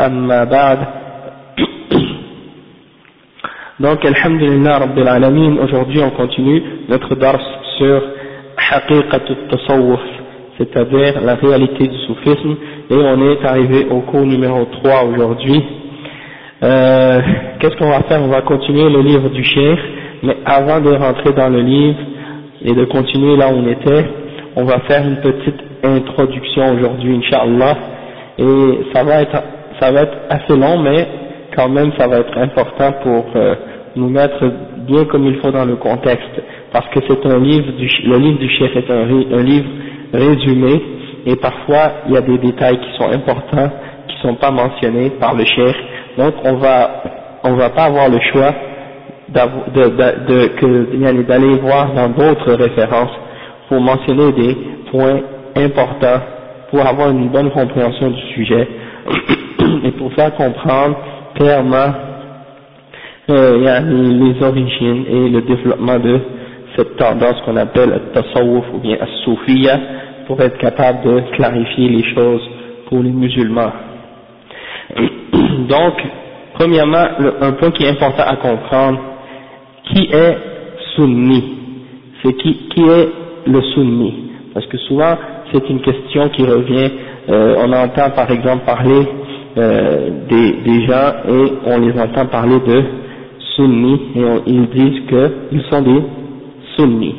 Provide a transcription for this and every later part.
أما بعد Donc, Alhamdulillah Rabbil Alamin, aujourd'hui on continue notre dars sur Haqiqat al-Tasawwuf, c'est-à-dire la réalité du soufisme, et on est arrivé au cours numéro 3 aujourd'hui. Euh, Qu'est-ce qu'on va faire On va continuer le livre du Cheikh, mais avant de rentrer dans le livre et de continuer là où on était, on va faire une petite introduction aujourd'hui, Inch'Allah, et ça va être ça va être assez long, mais quand même ça va être important pour euh, nous mettre bien comme il faut dans le contexte, parce que c'est un livre, le livre du chef est un, livre résumé, et parfois il y a des détails qui sont importants, qui ne sont pas mentionnés par le chef, donc on va on va pas avoir le choix d'aller voir dans d'autres références pour mentionner des points importants pour avoir une bonne compréhension du sujet et pour faire comprendre clairement euh, les origines et le développement de cette tendance qu'on appelle le tasawwuf ou bien as pour être capable de clarifier les choses pour les musulmans. Donc, premièrement, un point qui est important à comprendre, qui est sunni? C'est qui, qui est le sunni? Parce que souvent, c'est une question qui revient, euh, on entend par exemple parler des, des, gens et on les entend parler de sunnis et on, ils disent qu'ils sont des sunnis.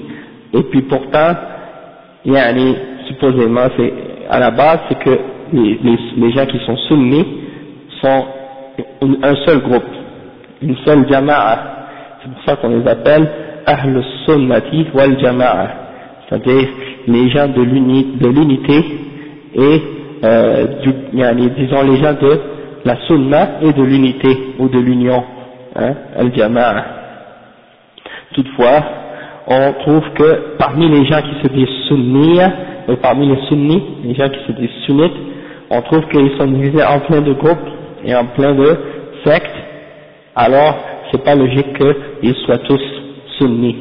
Et puis pourtant, yani, supposément, c'est à la base, c'est que les, les, les, gens qui sont sunnis sont un seul groupe, une seule jama'a. C'est pour ça qu'on les appelle Ahl sunnati wal jama'a, c'est-à-dire les gens de l'unité et euh, du, disons les gens de la sunna et de l'unité ou de l'union, hein, al-jama'a. Toutefois, on trouve que parmi les gens qui se disent sunnis, et parmi les sunnis, les gens qui se disent sunnites, on trouve qu'ils sont divisés en plein de groupes et en plein de sectes, alors c'est pas logique qu'ils soient tous sunnis.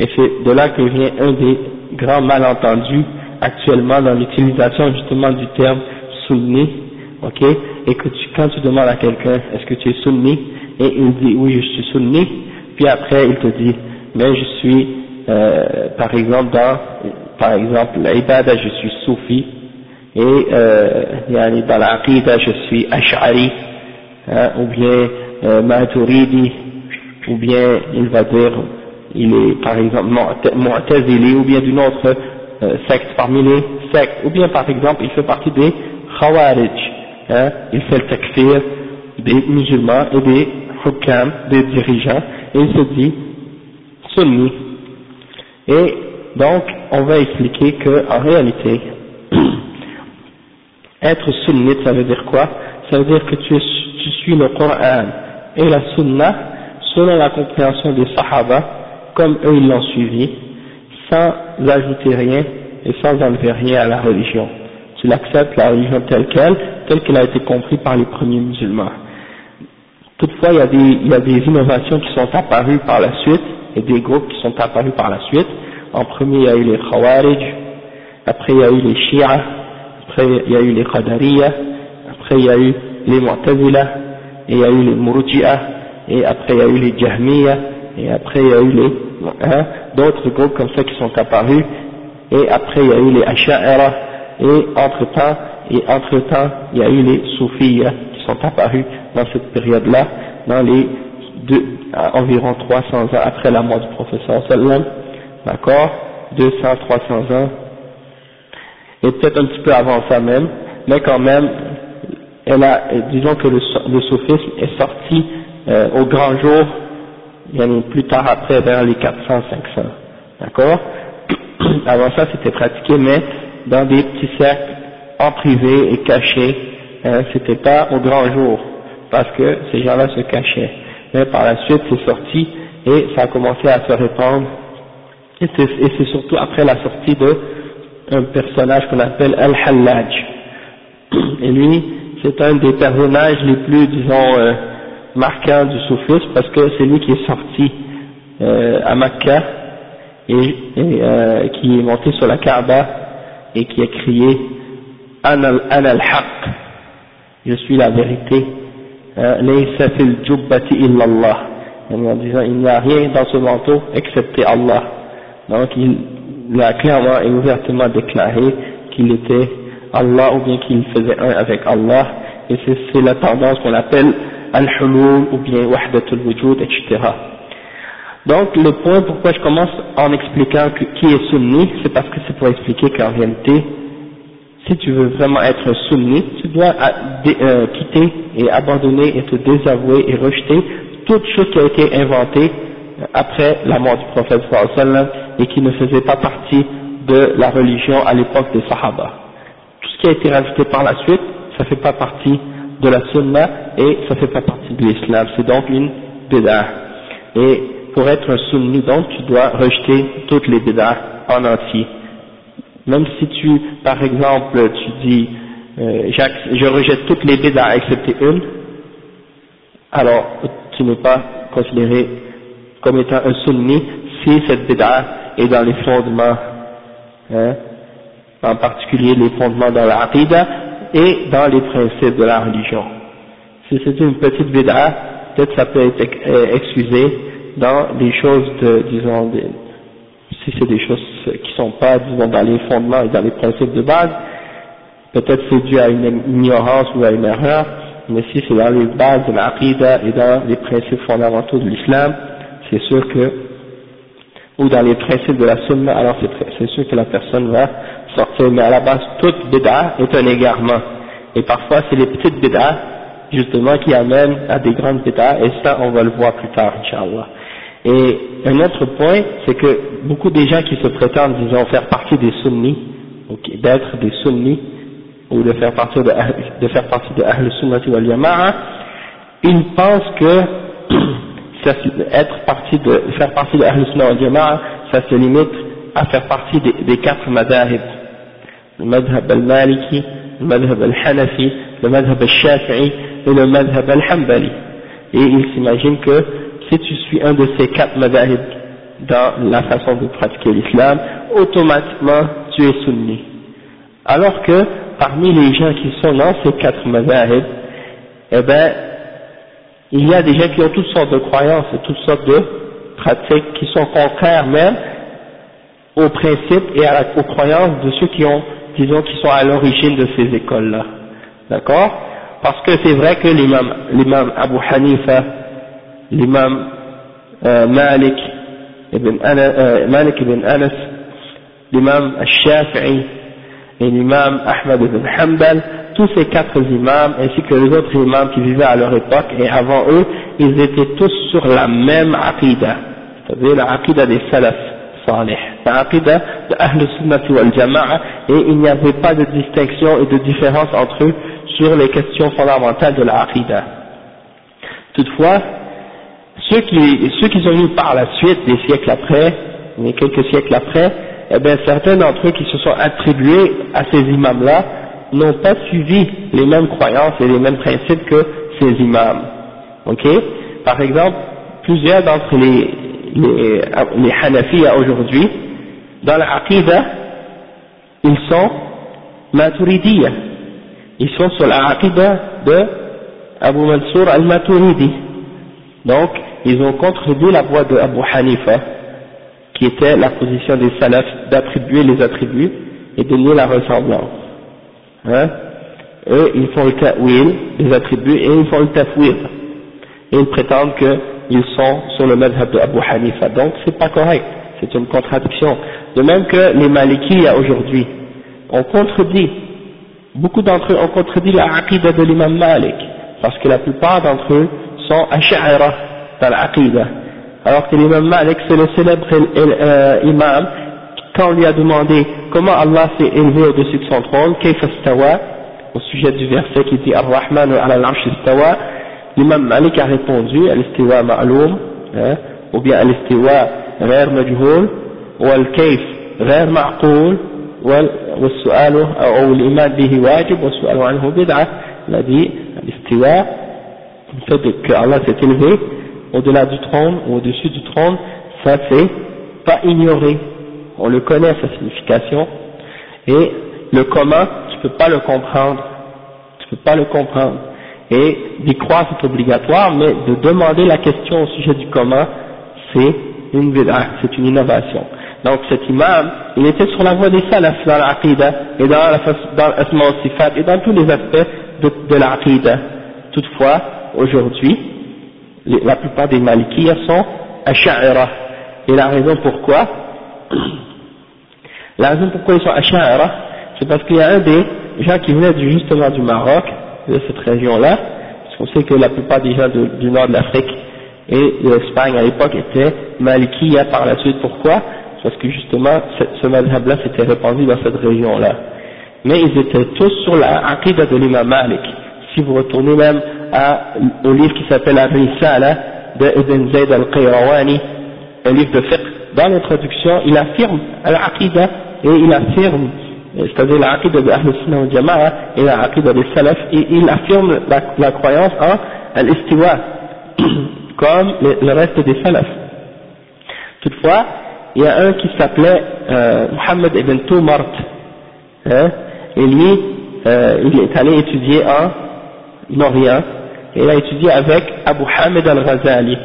Et c'est de là que vient un des grands malentendus actuellement dans l'utilisation justement du terme sunni, ok, et que tu, quand tu demandes à quelqu'un est-ce que tu es sunni, et il dit oui je suis sunni, puis après il te dit mais je suis euh, par exemple dans par exemple l'ibada je suis soufi. Et euh, dans l'aqida je suis ash'ari. Hein, ou bien euh, maturidi. Ou bien il va dire il est par exemple mu'tazili ou bien d'une autre secte parmi les sectes, ou bien par exemple il fait partie des khawarij, hein, il fait le takfir des musulmans et des hukam, des dirigeants, et il se dit sunni. Et donc on va expliquer que en réalité, être sunnite ça veut dire quoi? Ça veut dire que tu, tu suis le Coran et la sunna selon la compréhension des sahaba, comme eux ils l'ont suivi, sans ajouter rien et sans enlever rien à la religion. Tu l'acceptes la religion telle qu'elle, telle qu'elle a été comprise par les premiers musulmans. Toutefois, il y, a des, innovations qui sont apparues par la suite, et des groupes qui sont apparus par la suite. En premier, il y a eu les Khawarij, après il y a eu les Shia, après il y a eu les Qadariya, après il y a eu les Mu'tazila, et il y a eu les Murji'a, et après il y a eu les Jahmiya, et après il y a eu les hein, d'autres groupes comme ça qui sont apparus, et après il y a eu les Asha'ira, et entre temps, et entre temps il y a eu les Soufis qui sont apparus dans cette période-là, dans les deux, environ 300 ans après la mort du professeur sallam, d'accord, 200, 300 ans, et peut-être un petit peu avant ça même, mais quand même, elle a, disons que le, le soufisme est sorti euh, au grand jour, bien plus tard après, vers les 400, 500, d'accord? Avant ça, c'était pratiqué, mais dans des petits cercles en privé et cachés, hein, c'était pas au grand jour, parce que ces gens-là se cachaient. Mais par la suite, c'est sorti et ça a commencé à se répandre. Et c'est surtout après la sortie de un personnage qu'on appelle Al-Hallaj. Et lui, c'est un des personnages les plus, disons, euh, marquants du soufisme parce que c'est lui qui est sorti euh, à Makkah et, euh, qui est monté sur la Kaaba et qui a crié Ana al-Haq, je suis la vérité, Laysa fil jubbati illallah, en disant il n'y a rien dans ce manteau excepté Allah. Donc il a clairement et ouvertement déclaré qu'il était Allah ou bien qu'il faisait un avec Allah. Et c'est la tendance qu'on appelle al-hulul ou bien wahdatul wujud etc. Donc le point pourquoi je commence en expliquant qui est sunni, c'est parce que c'est pour expliquer qu'en réalité, si tu veux vraiment être sunni, tu dois euh, quitter et abandonner et te désavouer et rejeter toute chose qui a été inventée après la mort du prophète sallallahu et qui ne faisait pas partie de la religion à l'époque des Sahaba. Tout ce qui a été rajouté par la suite, ça fait pas partie de la sunna et ça fait pas partie de l'islam. C'est donc une bid'ah. Et pour être un sunni, donc, tu dois rejeter toutes les bid'ah en entier. Même si tu, par exemple, tu dis, euh, je rejette toutes les bid'ah excepté une, alors tu n'es pas considéré comme étant un sunni si cette bid'ah est dans les fondements, hein, en particulier les fondements dans la et dans les principes de la religion. Si c'est une petite bid'ah, peut-être ça peut être euh, excusé dans des choses de, disons, si c'est des choses qui sont pas, disons, dans les fondements et dans les principes de base, peut-être c'est dû à une ignorance ou à une erreur, mais si c'est dans les bases de la et dans les principes fondamentaux de l'islam, c'est sûr que, ou dans les principes de la sunna, alors c'est sûr que la personne va mais à la base, toute bid'a est un égarement. Et parfois, c'est les petites bid'a, justement, qui amènent à des grandes bid'a, et ça, on va le voir plus tard, Inch'Allah. Et un autre point, c'est que beaucoup des gens qui se prétendent, disons, faire partie des sunnis, d'être des sunnis, ou de faire partie de, de faire partie de Ahl Sunnati wal Yama'a, ils pensent que être partie de, faire partie de Ahl Sunnah wal Jama'a, ça se limite à faire partie des, quatre madhahib. Madhab al-Maliki, le madhab al-Hanafi, le madhab al-Shafi'i et le madhab al-Hanbali. Et il s'imagine que si tu suis un de ces quatre madhahib dans la façon de pratiquer l'islam, automatiquement tu es sunni. Alors que parmi les gens qui sont dans ces quatre madhahib, eh ben, il y a des gens qui ont toutes sortes de croyances et toutes sortes de pratiques qui sont contraires même aux principes et aux croyances de ceux qui ont, disons, qui sont à l'origine de ces écoles-là. D'accord? Parce que c'est vrai que l'imam, Abu Hanifa, l'imam euh, Malik ibn Anas, euh, Malik ibn Anas, l'imam Al-Shafi'i et l'imam Ahmad ibn Hanbal, tous ces quatre imams ainsi que les autres imams qui vivaient à leur époque et avant eux, ils étaient tous sur la même aqidah, c'est-à-dire la aqidah des salaf salih, la aqidah de Ahl Sunnati wal Jama'a et il n'y avait pas de distinction et de différence entre eux sur les questions fondamentales de la aqidah. Toutefois, ceux qui, ceux qui sont venus par la suite, des siècles après, quelques siècles après, eh bien certains d'entre eux qui se sont attribués à ces imams-là n'ont pas suivi les mêmes croyances et les mêmes principes que ces imams. ok? Par exemple, plusieurs d'entre les, les, les aujourd'hui, dans la ils sont Maturidiyya. Ils sont sur la de Abu Mansour al-Maturidi. Donc, ils ont contredit la voix de Abu Hanifa, qui était la position des salafs d'attribuer les attributs et de nier la ressemblance. Hein? Eux, ils font le ta'wil des attributs et ils font le tafwid. Et ils prétendent qu'ils sont sur le madhab de Abu Hanifa. Donc, c'est pas correct. C'est une contradiction. De même que les Malikis aujourd'hui ont contredit, beaucoup d'entre eux ont contredit la aqidah de l'imam Malik, parce que la plupart d'entre eux sont ash'ara dans l'aqidah. Alors que l'imam Malik, c'est le célèbre euh, imam, quand on lui a demandé comment Allah s'est élevé au-dessus de son trône, au sujet du verset qui dit Ar-Rahman ala al-Arsh l'imam Malik a répondu, al-istiwa ma'loum, hein, ou bien al-istiwa غير مجهول والكيف غير معقول والسؤال أو الإيمان به واجب والسؤال عنه بدعة الذي الاستواء le fait que Allah s'est élevé au-delà du trône ou au-dessus du trône, ça c'est pas ignoré, on le connaît sa signification, et le comment, tu peux pas le comprendre, tu peux pas le comprendre, et d'y croire c'est obligatoire, mais de demander la question au sujet du comment, c'est une c'est une innovation. Donc cet imam, il était sur la voie des salafs dans l'aqidah et dans l'asma sifat et dans tous les aspects de, de l'aqidah. Toutefois, aujourd'hui, la plupart des malikiyas sont asha'ira. Et la raison pourquoi La raison pourquoi ils sont asha'ira, c'est parce qu'il y a un des gens qui venaient justement du Maroc, de cette région-là, parce qu'on sait que la plupart des gens du nord de l'Afrique et de l'Espagne à l'époque étaient malikiya par la suite. Pourquoi? Parce que justement, ce madhab-là s'était répandu dans cette région-là. Mais ils étaient tous sur la aqidah de l'imam Malik. Si vous retournez même au livre qui s'appelle Al-Risala de Ibn Zayd al-Qayrawani, un livre de fiqh, dans l'introduction, il affirme al-aqidah et il affirme, c'est-à-dire l'aqidah de Ahl Sunnah al Jama'a et l'aqidah des Salaf, et il affirme la, la croyance en al-istiwa, comme le, reste des Salaf. Toutefois, il y a un qui s'appelait euh, Muhammad ibn Tumart, hein, et lui, euh, il est allé étudier en Orient, et il a étudié avec Abu Hamid al-Ghazali.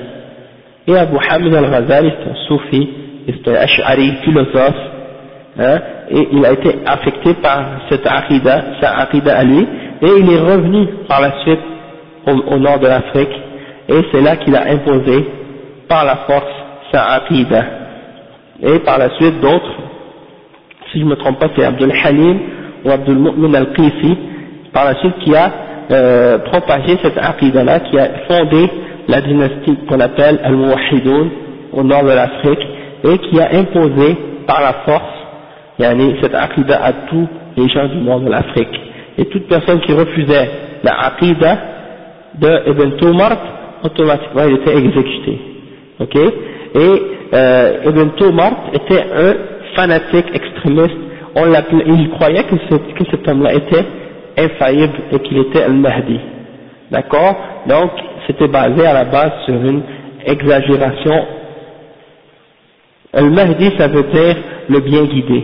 Et Abu Hamid al-Ghazali, c'est un soufi, c'est un ash'ari philosophe, hein, et il a été affecté par cette aqidah, sa aqidah à lui, et il est revenu par la suite au, nord de l'Afrique, et c'est là qu'il a imposé par la force sa aqidah. Et par la suite d'autres, si je ne me trompe pas c'est Abdul Halim ou Abdul Mu'min al-Qisi, par la suite qui a euh, propagé cette aqidah là, qui a fondé la dynastie qu'on appelle al-Muwahidoun au nord de l'Afrique et qui a imposé par la force yani, cette aqidah à tous les gens du nord de l'Afrique. Et toute personne qui refusait la aqidah de Ibn Tumart, automatiquement il était exécuté. Ok? Et euh, Ibn Tumart était un fanatique extrémiste. On il croyait que, que cet homme-là était infaillible et qu'il était al-Mahdi. D'accord? Donc, c'était basé à la base sur une exagération. Al-Mahdi, ça veut dire le bien guidé.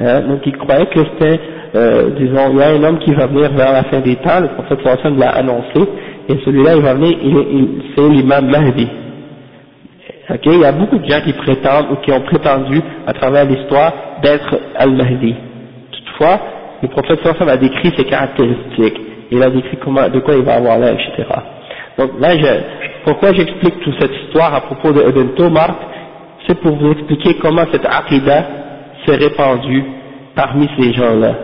Hein? Donc, il croyait que c'était, euh, disons, il y a un homme qui va venir vers la fin des temps, le prophète Hassan l'a annoncé, et celui-là, il va venir, il, c'est l'imam Mahdi. Ok, il y a beaucoup de gens qui prétendent ou qui ont prétendu à travers l'histoire d'être Al-Mahdi. Toutefois, le prophète sallam a décrit ses caractéristiques, il a décrit de quoi il va avoir l'air, etc. Donc là, je, pourquoi j'explique toute cette histoire à propos de Ibn Tomar, c'est pour vous expliquer comment cette aqidah s'est répandue parmi ces gens-là,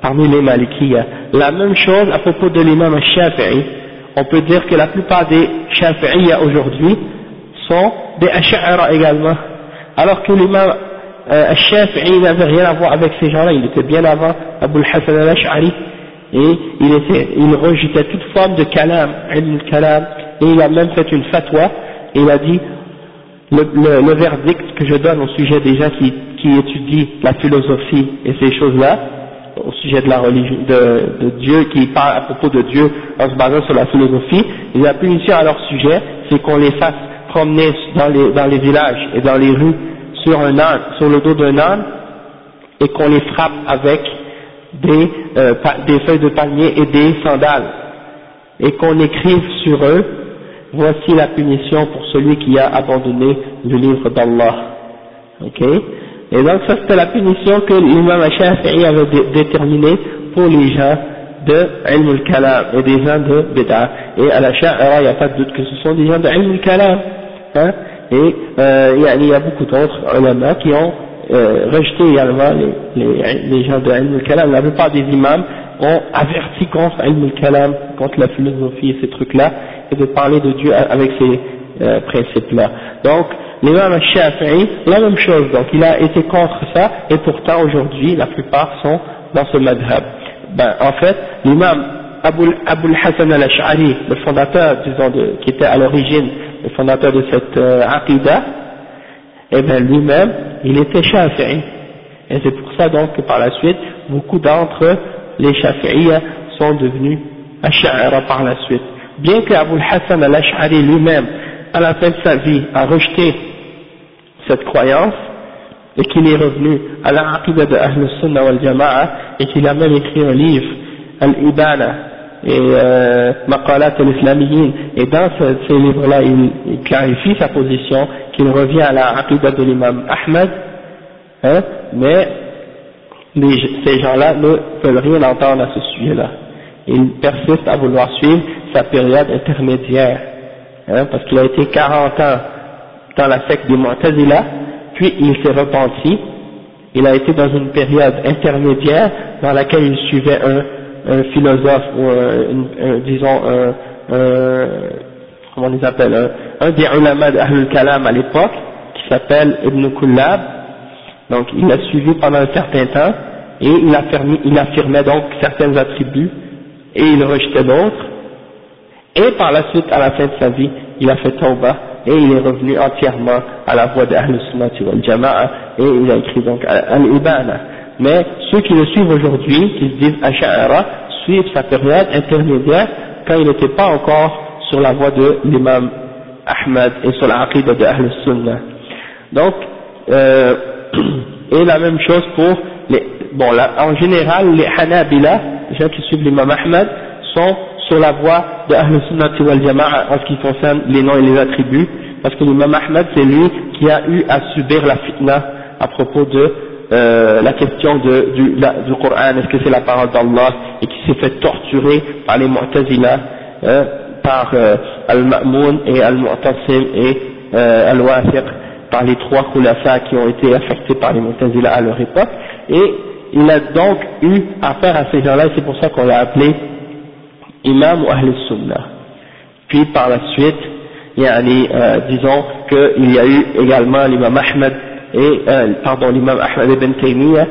parmi les Malikiyas. La même chose à propos de l'imam Shafi'i, on peut dire que la plupart des Shafi'iyas aujourd'hui sont des Ash'ara également, alors que l'imam euh, Shafi'i n'avait rien à voir avec ces gens-là, il était bien avant Abu al-Hassan al-Ash'ari, et il, était, rejetait toute forme de kalam, kalam, et il a même fait une fatwa, et il a dit, le, le, verdict que je donne au sujet des gens qui, qui étudient la philosophie et ces choses-là, au sujet de la religion, de, Dieu, qui parlent à propos de Dieu en se basant sur la philosophie, et la punition à leur sujet, c'est qu'on les fasse promener dans les, villages et dans les rues sur un âne, sur le dos d'un âne, et qu'on les frappe avec des, euh, des feuilles de palmier et des sandales, et qu'on écrive sur eux, voici la punition pour celui qui a abandonné le livre d'Allah. Ok? Et donc ça c'était la punition que l'imam Shafi'i avait déterminée pour les gens de Ilm al-Kalam et des gens de Bid'a. Et à la Sha'ira, il n'y a pas de doute que ce sont des gens de Ilm al-Kalam. Hein et euh, il y a beaucoup d'autres ulama qui ont euh, rejeté également les, les, les gens de Ilm al-Kalam. La plupart des imams ont averti contre Ilm al-Kalam, contre la philosophie et ces trucs-là, et de parler de Dieu avec ces euh, principes-là. Donc, l'imam al-Shafi'i, la même chose, donc il a été contre ça, et pourtant aujourd'hui, la plupart sont dans ce madhab. Ben, en fait, l'imam Abu, Hassan al-Ash'ari, le fondateur, disons, qui était à l'origine le fondateur de cette euh, aqidah, eh bien lui-même, il était shafi'i. Et c'est pour ça donc que par la suite, beaucoup d'entre les shafi'iyya sont devenus ash'ara par la suite. Bien que Abu Hassan al-Ash'ari lui-même, à la fin de sa vie, a rejeté cette croyance, et qu'il est revenu à la aqidah de Ahl Sunnah wal Jama'a, et qu'il a même écrit un livre, Al-Ibana, et euh, Maqalat al-Islamiyin, et dans ce, ces livres-là, il, clarifie sa position, qu'il revient à la aqidah de l'imam Ahmed, hein, mais ces gens-là ne peuvent rien entendre à ce sujet-là. Ils persistent à vouloir suivre sa période intermédiaire, hein, parce qu'il a été 40 ans dans la secte du Mu'tazila, puis il s'est repenti, il a été dans une période intermédiaire dans laquelle il suivait un philosophe ou un, disons un, comment on les appelle un, des ulama d'Ahlul Kalam à l'époque qui s'appelle Ibn Kullab. Donc il l'a suivi pendant un certain temps et il, affirmait, donc certains attributs et il rejetait d'autres. Et par la suite à la fin de sa vie il a fait tauba et il est revenu entièrement à la voie d'Ahlul Sunnati wal Jama'a et il a écrit donc Al-Ibana mais ceux qui le suivent aujourd'hui, qui se disent Asha'ara, suivent sa période intermédiaire quand il n'était pas encore sur la voie de l'imam Ahmad et sur la aqidah de Ahl Sunnah. Donc, euh, et la même chose pour les, bon là, en général les Hanabila, les gens qui suivent l'imam Ahmad, sont sur la voie de Ahl Sunnah wal Jama'a en ce qui concerne les noms et les attributs, parce que l'imam Ahmad c'est lui qui a eu à subir la fitna à propos de euh, la question du, la, Coran, est-ce que c'est la parole d'Allah, et qui s'est fait torturer par les Mu'tazila, hein, par euh, Al-Ma'moun et Al-Mu'tasim et euh, Al-Wafiq, par les trois khulafa qui ont été affectés par les Mu'tazila à leur époque, et il a donc eu affaire à ces gens-là, et c'est pour ça qu'on l'a appelé Imam ou Ahl Sunnah. Puis par la suite, il y a, euh, disons qu'il y a eu également l'imam Ahmed et euh, pardon l'imam Ahmed ibn Taymiyyah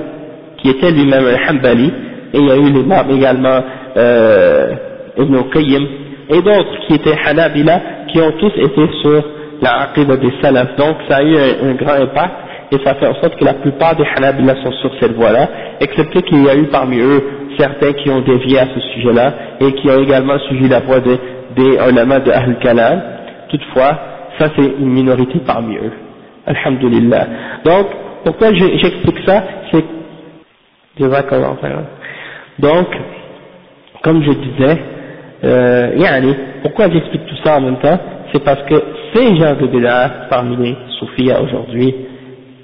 qui était lui-même un Hanbali et il y a eu l'imam également euh, Ibn Qayyim et d'autres qui étaient Hanabila qui ont tous été sur la aqidah des salaf donc ça a eu un, grand impact et ça fait en sorte que la plupart des Hanabila sont sur cette voie-là excepté qu'il y a eu parmi eux certains qui ont dévié à ce sujet-là et qui ont également suivi la voie des, des de Ahl Kalam. Toutefois ça c'est une minorité parmi eux. Alhamdulillah. Donc, pourquoi j'explique ça? C'est donc, comme je disais, euh, pourquoi j'explique tout ça en même temps? C'est parce que ces gens de Bédard, parmi les soufis aujourd'hui,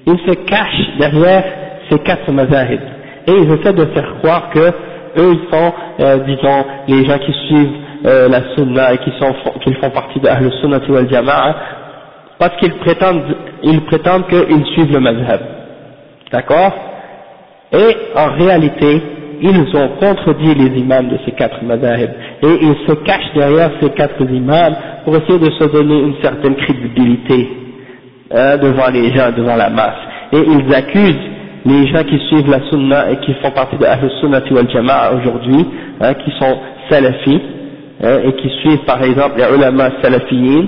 ils se cachent derrière ces quatre mazahib. Et ils essaient de faire croire que eux, ils sont, euh, disons, les gens qui suivent euh, la sunna et qui, sont, qui font partie de Ahl Sunnah wal Jama'a, parce qu'ils prétendent, ils prétendent qu'ils suivent le mazhab. D'accord? Et en réalité, ils ont contredit les imams de ces quatre mazahib. Et ils se cachent derrière ces quatre imams pour essayer de se donner une certaine crédibilité hein, devant les gens, devant la masse. Et ils accusent les gens qui suivent la sunna et qui font partie de Ahl Sunnah wal Jama'a aujourd'hui, hein, qui sont salafis, hein, et qui suivent par exemple les ulama salafiyin,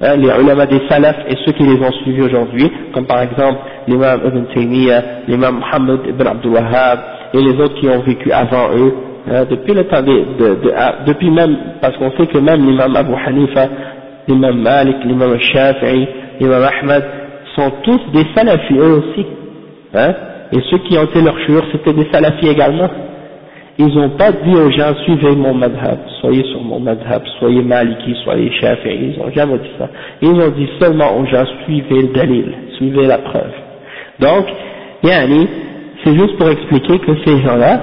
Hein, les ulama des salaf et ceux qui les ont suivis aujourd'hui, comme par exemple l'imam Ibn Taymiyyah, l'imam Muhammad Ibn Abdul Wahhab et les autres qui ont vécu avant eux, depuis le temps de, de, ah, depuis même, parce qu'on sait que même l'imam Abu Hanifa, l'imam Malik, l'imam Shafi'i, l'imam Ahmad, sont tous des salafis eux aussi, hein, et ceux qui ont été leurs chouurs, c'était des salafis également. Ils n'ont pas dit aux gens, suivez mon madhab, soyez sur mon madhab, soyez maliki, soyez shafi'i, ils n'ont jamais dit ça. Ils ont dit seulement aux gens, suivez le dalil, suivez la preuve. Donc, yani, c'est juste pour expliquer que ces gens-là,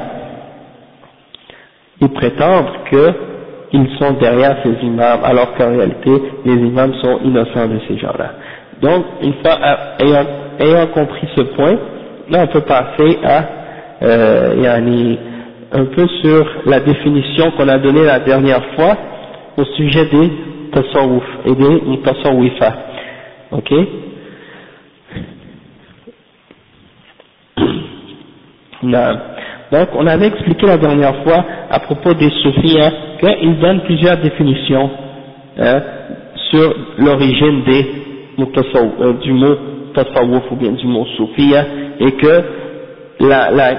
ils prétendent qu'ils sont derrière ces imams, alors qu'en réalité, les imams sont innocents de ces gens-là. Donc, une fois ayant, ayant compris ce point, là on peut passer à euh, yani, un peu sur la définition qu'on a donnée la dernière fois au sujet des tasawwuf et des mutasawwifa. Ok? Donc on avait expliqué la dernière fois à propos des soufis hein, qu'ils donnent plusieurs définitions hein, sur l'origine des euh, du mot tasawwuf ou bien du mot soufia et que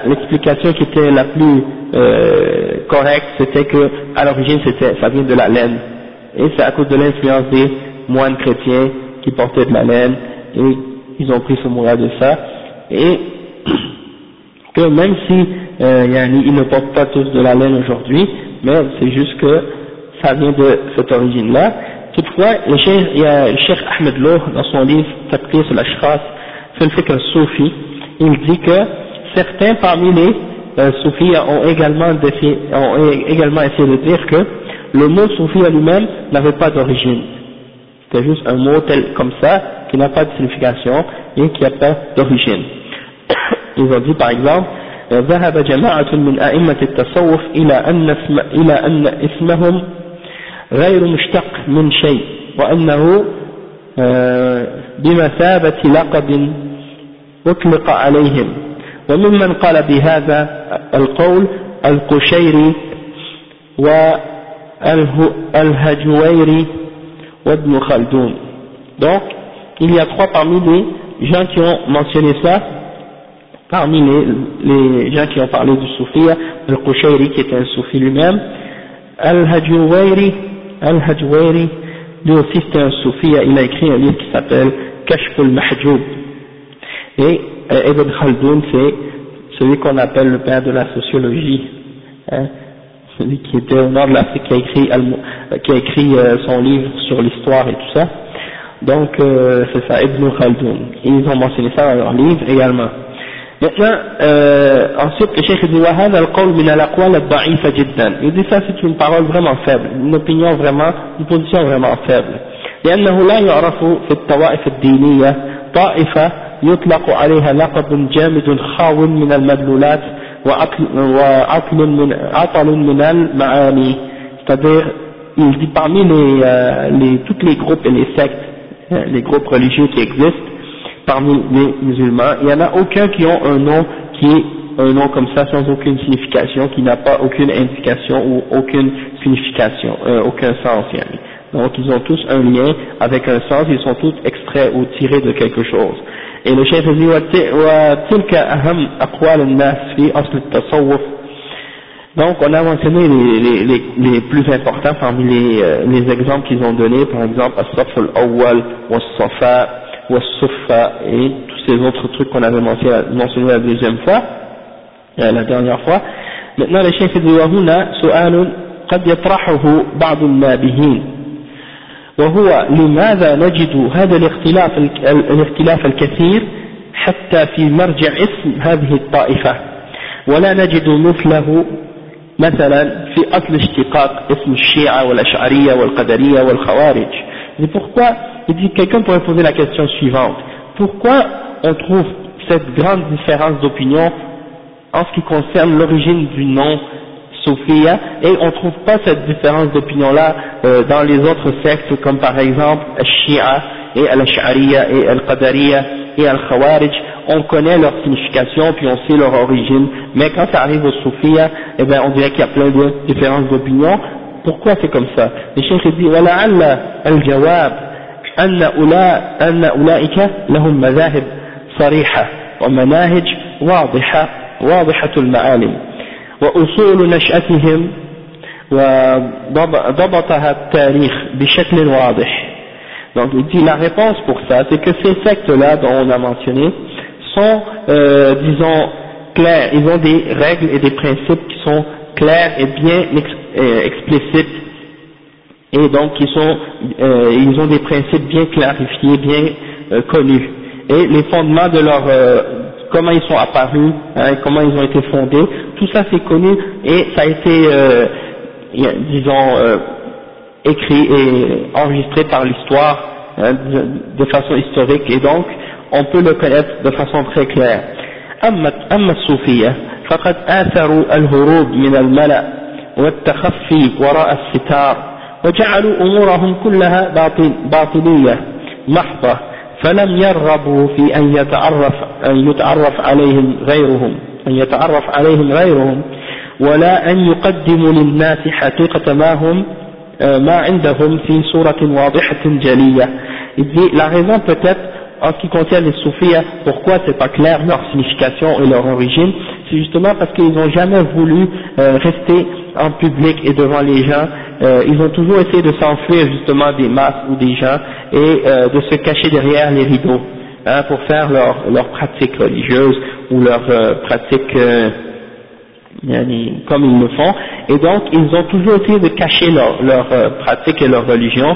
l'explication qui était la plus euh, correcte c'était que à l'origine ça vient de la laine et c'est à cause de l'influence des moines chrétiens qui portaient de la laine et ils ont pris ce mot-là de ça et que même si euh, ils ne portent pas tous de la laine aujourd'hui, mais c'est juste que ça vient de cette origine-là. Toutefois, le cheikh, il y a le cheikh Ahmed Loh, dans son livre Taqis al-Ashkhas, fait le fait qu'un soufi, il dit que certains parmi les euh, soufis ont également, ont également essayé de dire que le mot soufi lui-même n'avait pas d'origine. C'était juste un mot tel comme ça, qui n'a pas de signification et qui n'a pas d'origine. Ils ont dit par exemple, ذهب جماعة من أئمة التصوف إلى أن, اسم إلى أن اسمهم غير مشتق من شيء وأنه بمثابة لقب أطلق عليهم وممن قال بهذا القول القشيري والهجويري وابن خلدون donc il y a trois parmi les gens qui ont mentionné ça parmi les, les gens qui ont parlé du soufi, Al-Qushayri qui était un soufi lui-même, Al-Hajwairi, Al-Hajwairi, lui aussi c'était un soufi, il a écrit un livre qui s'appelle Kashf al-Mahjoub. Et euh, Ibn Khaldoun c'est celui qu'on appelle le père de la sociologie, hein, celui qui était au nord de l'Afrique qui a écrit, euh, son livre sur l'histoire et tout ça. Donc euh, c'est ça, Ibn Khaldoun. Ils ont mentionné ça dans leur livre également. Maintenant, euh, ensuite, le cheikh dit وهذا القول من الضعيفة جدا. Il dit ça c'est une parole vraiment faible, une opinion vraiment, une position vraiment faible. لأنه لا يعرف في الطوائف الدينية طائفة يطلق عليها لقب جامد خاو من المدلولات وعطل من عطل من المعاني. C'est-à-dire, il dit parmi les, euh, les, tous les groupes et les sectes, les groupes religieux qui existent, parmi les musulmans, il n'y en a aucun qui ont un nom qui est un nom comme ça sans aucune signification, qui n'a pas aucune indication ou aucune signification, euh, aucun sens. Donc ils ont tous un lien avec un sens, ils sont tous extraits ou tirés de quelque chose. Et le chef dit donc on a mentionné les, les, les, les plus importants parmi les, euh, les exemples qu'ils ont donnés, par exemple As-Saf al-Awwal, Was-Safa, Sofa et tous ces autres trucs qu'on avait mentionné la deuxième fois, euh, la dernière fois. Maintenant, le chef dit وهنا سؤال قد يطرحه بعض النابهين وهو لماذا نجد هذا الاختلاف الاختلاف الكثير حتى في مرجع اسم هذه الطائفة ولا نجد مثله مثلا في أصل اشتقاق اسم الشيعة والأشعرية والقدرية والخوارج. Et pourquoi il dit quelqu'un pourrait poser la question suivante. Pourquoi on trouve cette grande différence d'opinion en ce qui concerne l'origine du nom Sophia et on ne trouve pas cette différence d'opinion-là euh, dans les autres sectes comme par exemple Al-Shia et Al-Ash'ariya et Al-Qadariya et Al-Khawarij. On connaît leur signification puis on sait leur origine. Mais quand ça arrive au Sophia eh ben on dirait qu'il y a plein de différences d'opinion pourquoi c'est comme ça le cheikh dit al-jawab أن, أن أولئك لهم مذاهب صريحة ومناهج واضحة واضحة المعالم وأصول نشأتهم وضبطها التاريخ بشكل واضح donc il dit la réponse pour ça c'est que ces sectes là dont on a mentionné sont euh, disons clairs ils ont des règles et des principes qui sont clairs et bien euh, explicites et donc ils, sont, euh, ils ont des principes bien clarifiés, bien euh, connus. Et les fondements de leur, euh, comment ils sont apparus, hein, comment ils ont été fondés, tout ça c'est connu et ça a été, euh, disons, écrit et enregistré par l'histoire hein, de, de, façon historique et donc on peut le connaître de façon très claire. فقد آثروا الهروب من الملأ والتخفي وراء الستار وجعلوا أمورهم كلها باطل باطلية محضة فلم يرغبوا في أن يتعرف, أن يتعرف عليهم غيرهم أن يتعرف عليهم غيرهم ولا أن يقدموا للناس حقيقة ما هم ما عندهم في صورة واضحة جلية. Il dit la raison peut-être en ce qui concerne les soufis, pourquoi c'est pas clair leur signification et leur origine, c'est justement parce qu'ils n'ont jamais voulu euh, rester en public et devant les gens, euh, ils ont toujours essayé de s'enfuir justement des masses ou des gens et euh, de se cacher derrière les rideaux hein, pour faire leur, leur pratique religieuse ou leur euh, pratique euh, comme ils le font. Et donc ils ont toujours essayé de cacher leur, leur euh, pratique et leur religion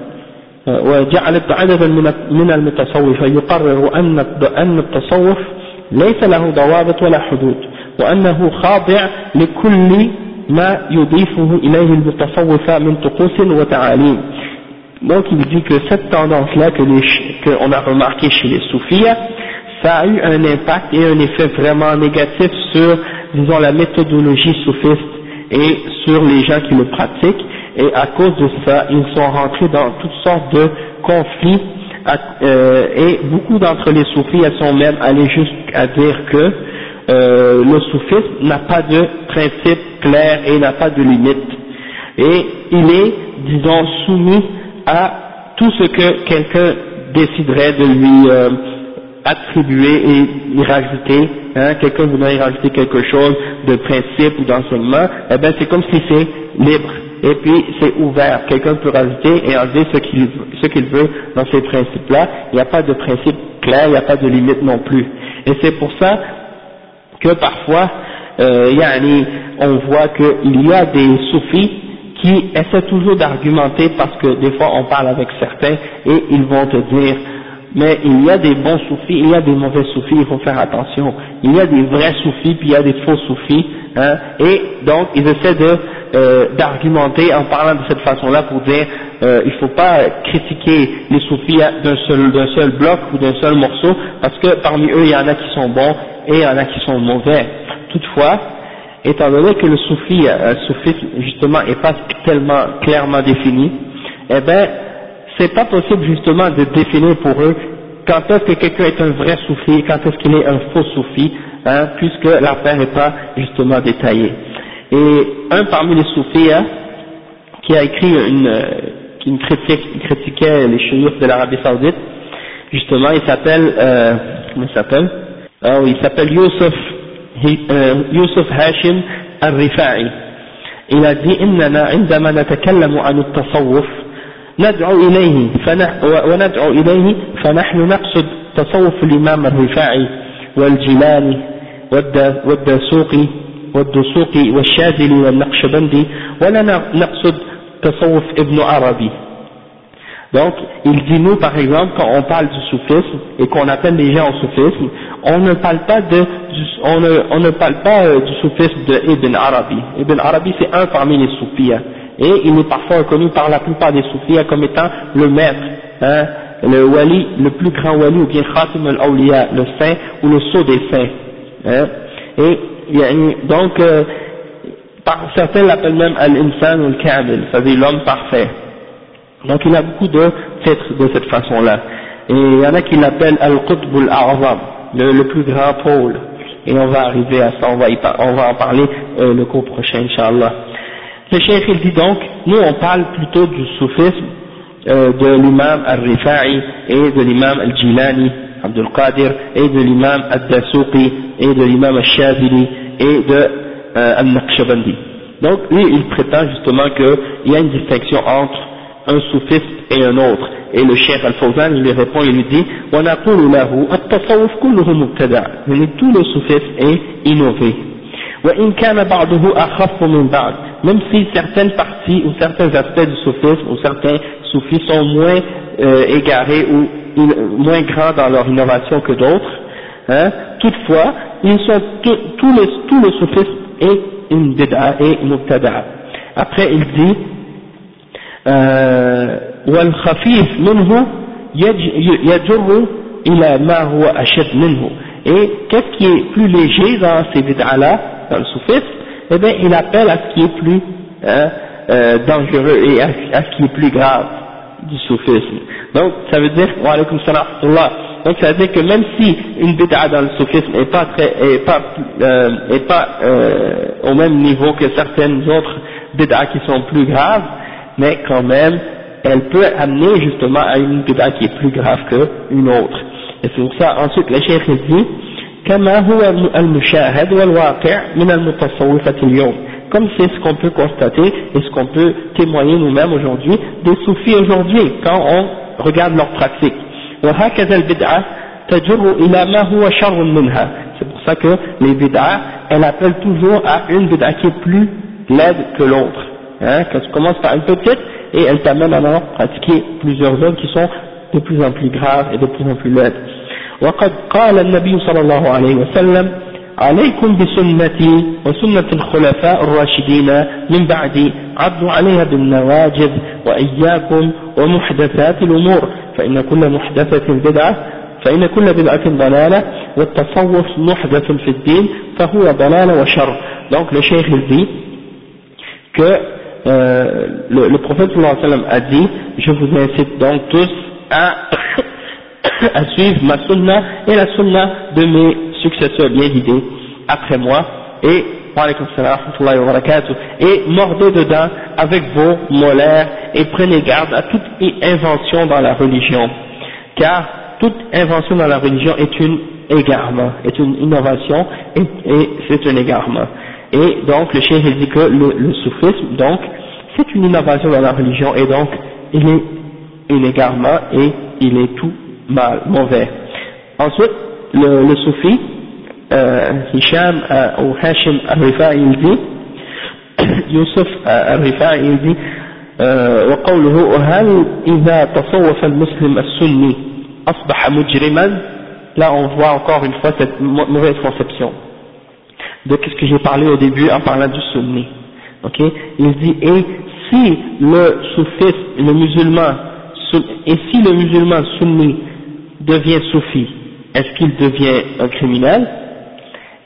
وجعلت عددا من المتصوفة يقرر أن أن التصوف ليس له ضوابط ولا حدود وأنه خاضع لكل ما يضيفه إليه المتصوفة من طقوس وتعاليم donc il dit que cette tendance-là qu'on qu a remarqué chez les soufis, ça a eu un impact et un effet vraiment négatif sur, disons, la méthodologie soufiste et sur les gens qui le pratiquent, et à cause de ça, ils sont rentrés dans toutes sortes de conflits, euh, et beaucoup d'entre les soufis sont même allés jusqu'à dire que euh, le soufisme n'a pas de principe clair et n'a pas de limite, et il est, disons, soumis à tout ce que quelqu'un déciderait de lui euh, attribuer et y rajouter, hein, quelqu'un voudrait y rajouter quelque chose de principe ou d'enseignement, eh bien c'est comme si c'est libre et puis c'est ouvert. Quelqu'un peut rajouter et enlever ce qu'il veut dans ces principes-là. Il n'y a pas de principe clair, il n'y a pas de limite non plus. Et c'est pour ça que parfois, euh, on voit qu'il y a des soufis qui essaient toujours d'argumenter parce que des fois on parle avec certains et ils vont te dire mais il y a des bons soufis, il y a des mauvais soufis, il faut faire attention. Il y a des vrais soufis, puis il y a des faux soufis, hein, et donc ils essaient de euh, d'argumenter en parlant de cette façon-là pour dire euh, il ne faut pas critiquer les soufis d'un seul, d'un seul bloc ou d'un seul morceau parce que parmi eux il y en a qui sont bons et il y en a qui sont mauvais. Toutefois, étant donné que le soufi, euh, justement n'est pas tellement clairement défini, eh bien c'est pas possible justement de définir pour eux quand est-ce que quelqu'un est un vrai soufi, quand est-ce qu'il est un faux soufi, hein, puisque l'affaire n'est pas justement détaillée. Et un parmi les soufis hein, qui a écrit une, euh, qui critique, critiquait les chérifs de l'Arabie Saoudite, justement, il s'appelle, euh, comment il s'appelle Ah oui, il s'appelle Youssef, euh, Youssef Hashim al-Rifa'i. Il a dit إننا عندما نتكلم عن التصوف ندعو إليه وندعو إليه فنحن نقصد تصوف الإمام الرفاعي والجيلاني والدسوقي والدسوقي والشاذلي والنقشبندي ولا نقصد تصوف ابن عربي Donc, il dit nous, par exemple, quand on parle du soufisme et qu'on appelle les gens au soufisme, on ne parle pas de, du, on ne, on ne parle pas euh, du soufisme de Ibn Arabi. Ibn Arabi, c'est un parmi les soufis, hein. et il est parfois reconnu par la plupart des soufis comme étant le maître, hein, le wali, le plus grand wali, ou bien Khatim al-Awliya, le saint, ou le sceau des saints. Hein? Et donc, euh, certains l'appellent même Al-Insan al-Kamil, c'est-à-dire l'homme parfait. Donc il a beaucoup de titres de cette façon-là. Et il y en a qui l'appellent Al-Qutb al-A'zam, le, plus grand pôle. Et on va arriver à ça, on va, en parler euh, le cours prochain, Inch'Allah. Le cheikh il dit donc, nous on parle plutôt du soufisme euh, de l'imam al-Rifa'i et de l'imam al-Jilani, Abdul Qadir, et de l'imam al-Dasuqi, et de l'imam al-Shazili, et de euh, al-Naqshbandi. Donc lui il prétend justement qu'il y a une distinction entre un soufiste et un autre. Et le cheikh Al-Fawzan, il lui répond, il lui dit, وَنَقُولُ لَهُ التصوف كله مبتدع. Tout le soufisme est innové. وإن كان بعضه أخف من بعض. Même si certaines parties ou certains aspects du soufisme ou certains soufis sont moins euh, égarés ou moins grands dans leur innovation que d'autres, hein, toutefois, ils sont tout, tout, le, tout le soufisme est une bid'a et une mubtada. Après, il dit, والخفيف منه يجر إلى ما هو أشد منه et qu'est-ce qui est plus léger dans ces bid'as-là, dans le soufisme, eh bien il appelle à ce qui est plus hein, euh, dangereux et à, à, ce qui est plus grave du soufisme. Donc ça veut dire, wa alaykum salam donc ça veut dire que même si une bid'a dans le soufisme n'est pas très, est pas, euh, est pas euh, au même niveau que certaines autres bid'as qui sont plus graves, mais quand même, elle peut amener justement à une bid'a qui est plus grave qu'une autre. Et c'est pour ça, ensuite, le cheikh dit, كما هو المشاهد والواقع من المتصوفة اليوم comme c'est ce qu'on peut constater et ce qu'on peut témoigner nous-mêmes aujourd'hui des soufis aujourd'hui quand on regarde leur pratique وهكذا البدعة تجر إلى ما هو شر منها c'est pour ça que les bid'ah elles appellent toujours à une bid'a qui est plus laide que l'autre hein, quand tu commences par une petite et elle t'amène à pratiquer plusieurs autres qui sont de plus en plus graves et de plus en plus laides. وقد قال النبي صلى الله عليه وسلم عليكم بسنتي وسنة الخلفاء الراشدين من بعدي عضوا عليها بالنواجذ وإياكم ومحدثات الأمور. فإن كل محدثة بدعة فإن كل بدعة ضلالة والتصوف محدث في الدين فهو ضلال وشر. Donc le cheikh il dit que euh, le, le prophète a dit je vous incite donc tous à, à suivre ma sunna et la sunna de mes successeurs bien guidés après moi et et mordez dedans avec vos molaires et prenez garde à toute invention dans la religion car toute invention dans la religion est une égarement, est une innovation et, et c'est un égarement. Et donc le cheikh dit que le, le soufisme, donc, c'est une innovation dans la religion et donc il est un égarement et il est tout mal, mauvais. Ensuite, le, le soufi, euh, Hisham euh, ou Hashim al-Rifa'i il dit, Youssef euh, al-Rifa'i il dit, وقوله وهل إذا تصوف المسلم السني أصبح مجرما là on voit encore une fois cette mauvaise conception de ce que j'ai parlé au début en parlant du sunni. Ok Il dit et si le soufiste, le musulman, et si le musulman sunni devient soufi, est-ce qu'il devient un criminel?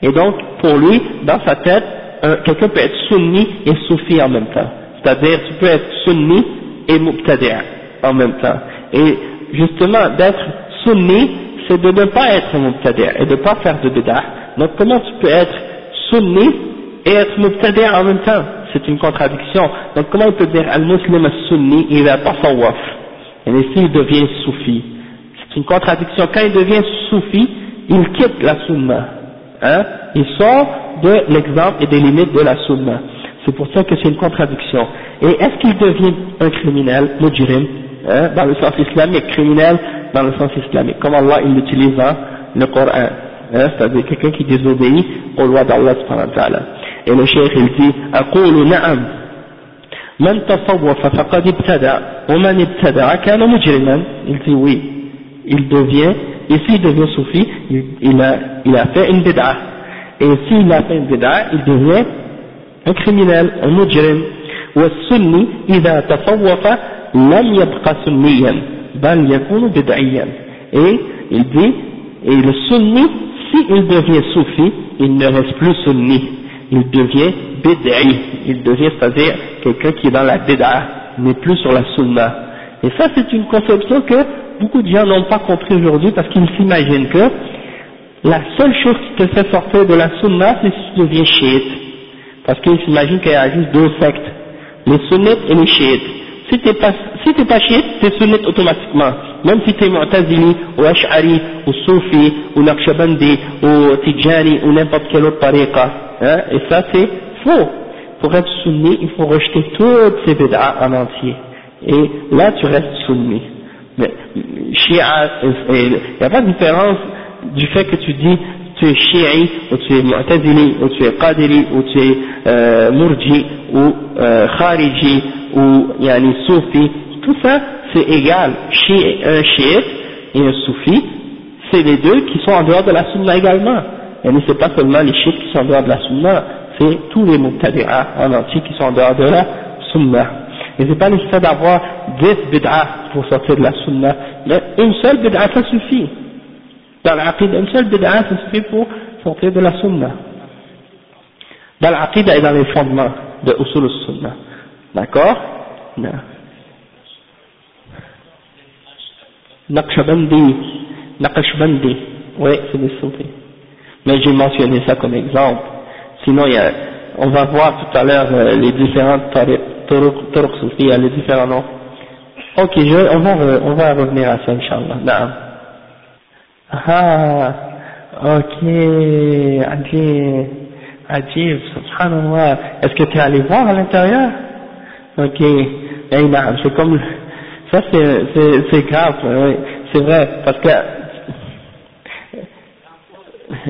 Et donc pour lui, dans sa tête, quelqu'un peut être sunni et soufi en même temps. C'est-à-dire tu peux être sunni et mubtadi' en même temps. Et justement d'être sunni, c'est de ne pas être mubtadi' et de ne pas faire de bid'ah. Donc comment tu peux être sunni et être mubtadi' en même temps? C'est une contradiction. Donc comment il peut dire al-muslim al-sunni il a tasawwaf Et s'il devient soufi. C'est une contradiction. Quand il devient soufi, il quitte la sunna. Hein il sort de l'exemple et des limites de la sunna. C'est pour ça que c'est une contradiction. Et est-ce qu'il devient un criminel, mujrim, hein, dans le sens islamique, criminel dans le sens islamique, comme Allah il l'utilise dans le Coran Hein, c'est-à-dire quelqu'un qui désobéit aux lois d'Allah subhanahu wa ta'ala. Et le cheikh il dit, أقول نعم من تصوف فقد ابتدع ومن ابتدع كان مجرما il dit oui il devient et s'il devient soufi il, il, a, il a fait une bid'a et s'il a fait une bid'a il devient un criminel un mujrim والسني إذا تصوف لم يبقى سنيا بل يكون بدعيا et il dit et le sunni s'il devient soufi, il ne reste plus sunni, il devient bid'i, il devient c'est-à-dire quelqu'un qui est dans la bid'a, n'est plus sur la sunna. et ça c'est une conception que beaucoup de gens n'ont pas compris aujourd'hui parce qu'ils s'imaginent que la seule chose qui te fait sortir de la sunna c'est si tu deviens chiite. Parce qu'ils s'imaginent qu'il y a juste deux sectes, les sunnites et les chiites. Si t'es pas, pas chiite, t'es sunnite automatiquement. Même si t'es mu'tazili, ou ash'ari, ou soufi, ou naqshbandi, ou tijani, ou n'importe quelle autre tariqa. Hein, et ça c'est faux. Pour être sunni, il faut rejeter toutes ces bid'ah en entier. Et là tu restes sunni. Mais, shia, il n'y a pas de différence du fait que tu dis tu es chi'i, ou tu es mu'tazili, ou tu es qadiri, ou tu es euh, murji, ou euh, khariji, ou yani soufi, tout ça c'est égal. Un chiite et un soufi, c'est les deux qui sont en dehors de la sunna également. Et ce n'est pas seulement les chiites qui sont en dehors de la sunna, c'est tous les mubtadi'ah en entier qui sont en dehors de la sunna. Et c'est pas nécessaire d'avoir 10 bid'ah pour sortir de la sunna, mais une seule bid'ah ça suffit. Dans l'aqid, une seule bid'ah ça suffit pour sortir de la sunna. Dans l'aqid et dans les fondements de usul sunna. D'accord? Non. Naqshbandi, Naqshbandi, oui, c'est des soufis. Mais j'ai mentionné ça comme exemple. Sinon, il y a, on va voir tout à l'heure euh, les différentes turuq y a les différents noms. Ok, on, va, on va revenir à ça, Inch'Allah. Naam. Ah, ok, Adjib, Adjib, subhanallah. Est-ce que tu es allé voir à l'intérieur Ok, eh, c'est comme, ça c'est grave, oui, c'est vrai, parce que,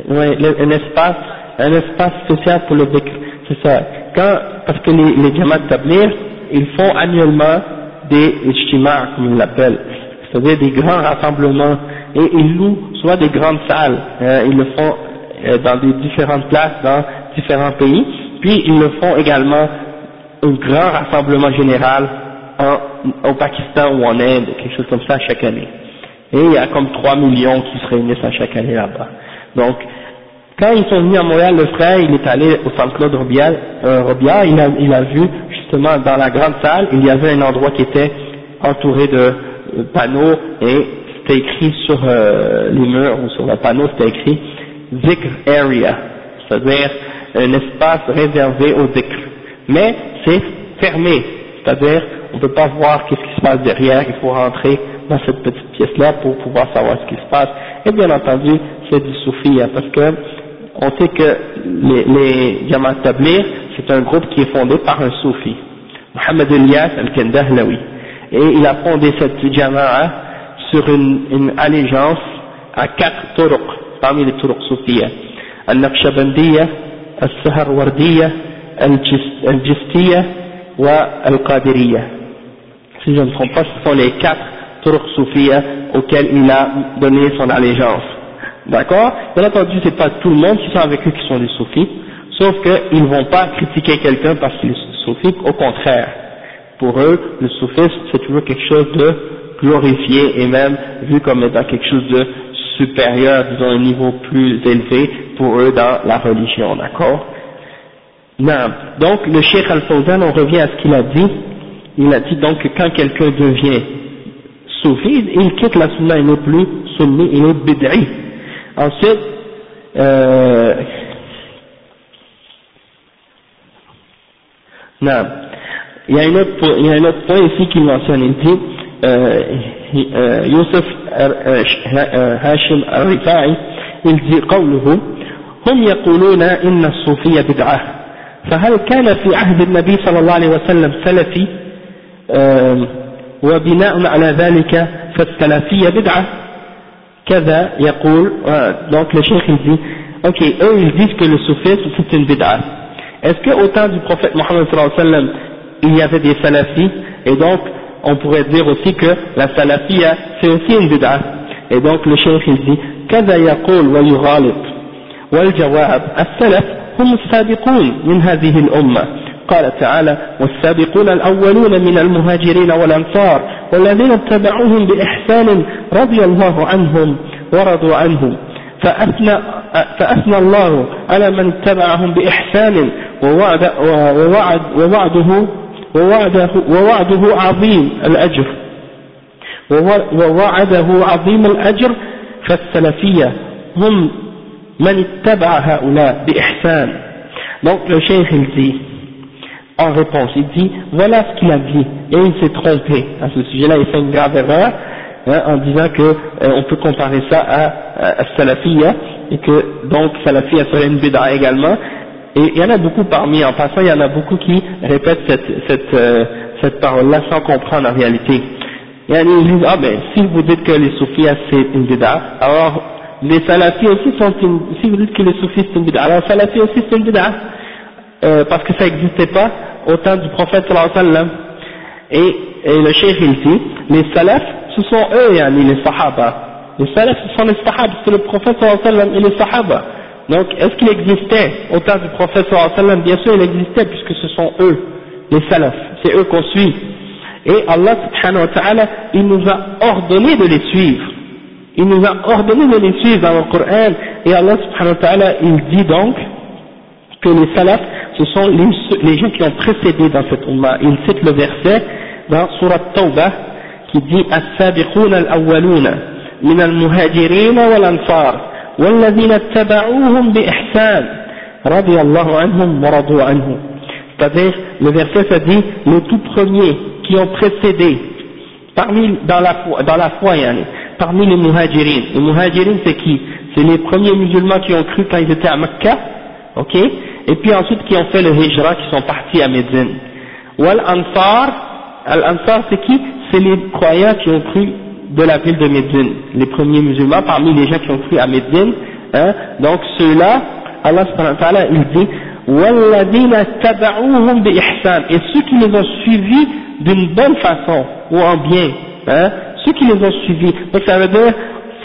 oui, un espace, un espace spécial pour le dhikr, c'est ça. Quand, parce que les, les Jamaat ils font annuellement des ijtima, comme ils l'appellent, c'est-à-dire des grands rassemblements, et ils louent soit des grandes salles, hein, ils le font euh, dans des différentes places, dans différents pays, puis ils le font également un grand rassemblement général en, au Pakistan ou en Inde, quelque chose comme ça chaque année. Et il y a comme 3 millions qui se réunissent chaque année là-bas. Donc, quand ils sont venus à Montréal, le frère, il est allé au centre Claude Robillard, euh, il, a, vu justement dans la grande salle, il y avait un endroit qui était entouré de euh, panneaux et c'était écrit sur euh, les murs ou sur le panneau, c'était écrit Zikr Area, c'est-à-dire un espace réservé au Zikr. Mais c'est fermé, c'est-à-dire on ne peut pas voir qu'est-ce qui se passe derrière, il faut rentrer dans cette petite pièce-là pour pouvoir savoir ce qui se passe. Et bien entendu, c'est du soufi, hein, parce que on sait que les, les Jamaat Tablir, c'est un groupe qui est fondé par un soufi, Mohamed Elias al-Kandahlawi. Et il a fondé cette Jama'a sur une, allégeance à quatre turuq, parmi les turuq soufiyya. Al-Naqshbandiyya, Al-Saharwardiyya, Al-Jistiyya ou Al-Qadiriyya. Si je ne me trompe pas, ce sont les quatre turuq soufiyya auxquels il a donné son allégeance. D'accord Bien entendu, c'est pas tout le monde qui sont avec eux qui sont des soufis, sauf qu'ils ne vont pas critiquer quelqu'un parce qu'il est soufi, au contraire. Pour eux, le soufisme, c'est toujours quelque chose de glorifié et même vu comme étant quelque chose de supérieur, disons un niveau plus élevé pour eux dans la religion, d'accord non. Donc le Cheikh Al-Fawzan, on revient à ce qu'il a dit, il a dit donc que quand quelqu'un devient soufi, il quitte la sunna, il n'est plus sunni, il est bid'i. Ensuite, euh, non. Il y, a un autre, il y a un autre point ici qu'il mentionne, il dit, euh, euh, Youssef Hashim al-Rifa'i, il dit قوله هم يقولون إن الصوفية بدعة فهل كان في عهد النبي صلى الله عليه وسلم سلفي وبناء على ذلك فالسلفية بدعة كذا يقول donc le cheikh il dit ok eux ils disent que le soufisme c'est une bid'a est-ce que au temps du prophète Mohammed sallallahu alayhi wa sallam il y avait des salafis et donc on pourrait dire aussi que la salafia c'est aussi une bid'a et donc le cheikh il dit كذا يقول ويغالط والجواب السلف هم السابقون من هذه الأمة قال تعالى والسابقون الأولون من المهاجرين والأنصار والذين اتبعوهم بإحسان رضي الله عنهم ورضوا عنهم. فأثنى, فأثنى الله على من اتبعهم بإحسان ووعد ووعد ووعده ووعده, ووعده عظيم الأجر. ووعده عظيم الأجر فالسلفية هم من اتبع هؤلاء بإحسان. donc le cheikh il dit en réponse. Il dit voilà ce qu'il a dit. Et il s'est trompé à ce sujet là il fait une grave erreur hein, en disant que euh, on peut comparer ça à, à, à Salafiyya et que donc Salafiyya serait une bid'a également. Et il y en a beaucoup parmi en passant il y en a beaucoup qui répètent cette, cette, euh, cette parole là sans comprendre en réalité. Yani ils disent ah ben si vous dites que les soufis c'est une bid'a alors les salafis aussi sont une, si vous dites que les soufis c'est une bid'a alors salafis aussi c'est une bid'a euh, parce que ça n'existait pas au temps du prophète sallallahu alayhi wa et, le cheikh il dit les salafs ce sont eux yani les sahaba. Les salafs ce sont les sahaba c'est le prophète sallallahu alayhi wa et les sahaba. Donc est-ce qu'il existait au temps du prophète sallallahu alayhi wa bien sûr il existait puisque ce sont eux les salafs. C'est eux qu'on suit. Et Allah subhanahu wa ta'ala, il nous a ordonné de les suivre. Il nous a ordonné de les suivre dans le Coran. Et Allah subhanahu wa ta'ala, il dit donc que les salafs, ce sont les, les gens qui ont précédé dans cette umma. Il cite le verset dans Surah Tawbah qui dit السابقون الأولون من المهاجرين والأنصار والذين اتبعوهم بإحسان رضي الله عنهم ورضوا عنه c'est-à-dire le verset ça dit les tout premiers qui ont précédé parmi dans la foi, dans la foi yani, parmi les muhajirin. Les muhajirin c'est qui C'est les premiers musulmans qui ont cru quand ils étaient à Mecca, ok? Et puis ensuite qui ont fait le hijra, qui sont partis à Médine. Wal Ansar, Al Ansar c'est qui? C'est les croyants qui ont cru de la ville de Médine, les premiers musulmans parmi les gens qui ont cru à Médine. Hein? Donc ceux-là, Allah il dit et ceux qui les ont suivis d'une bonne façon ou en bien, hein? ceux qui les ont suivis. Donc ça veut dire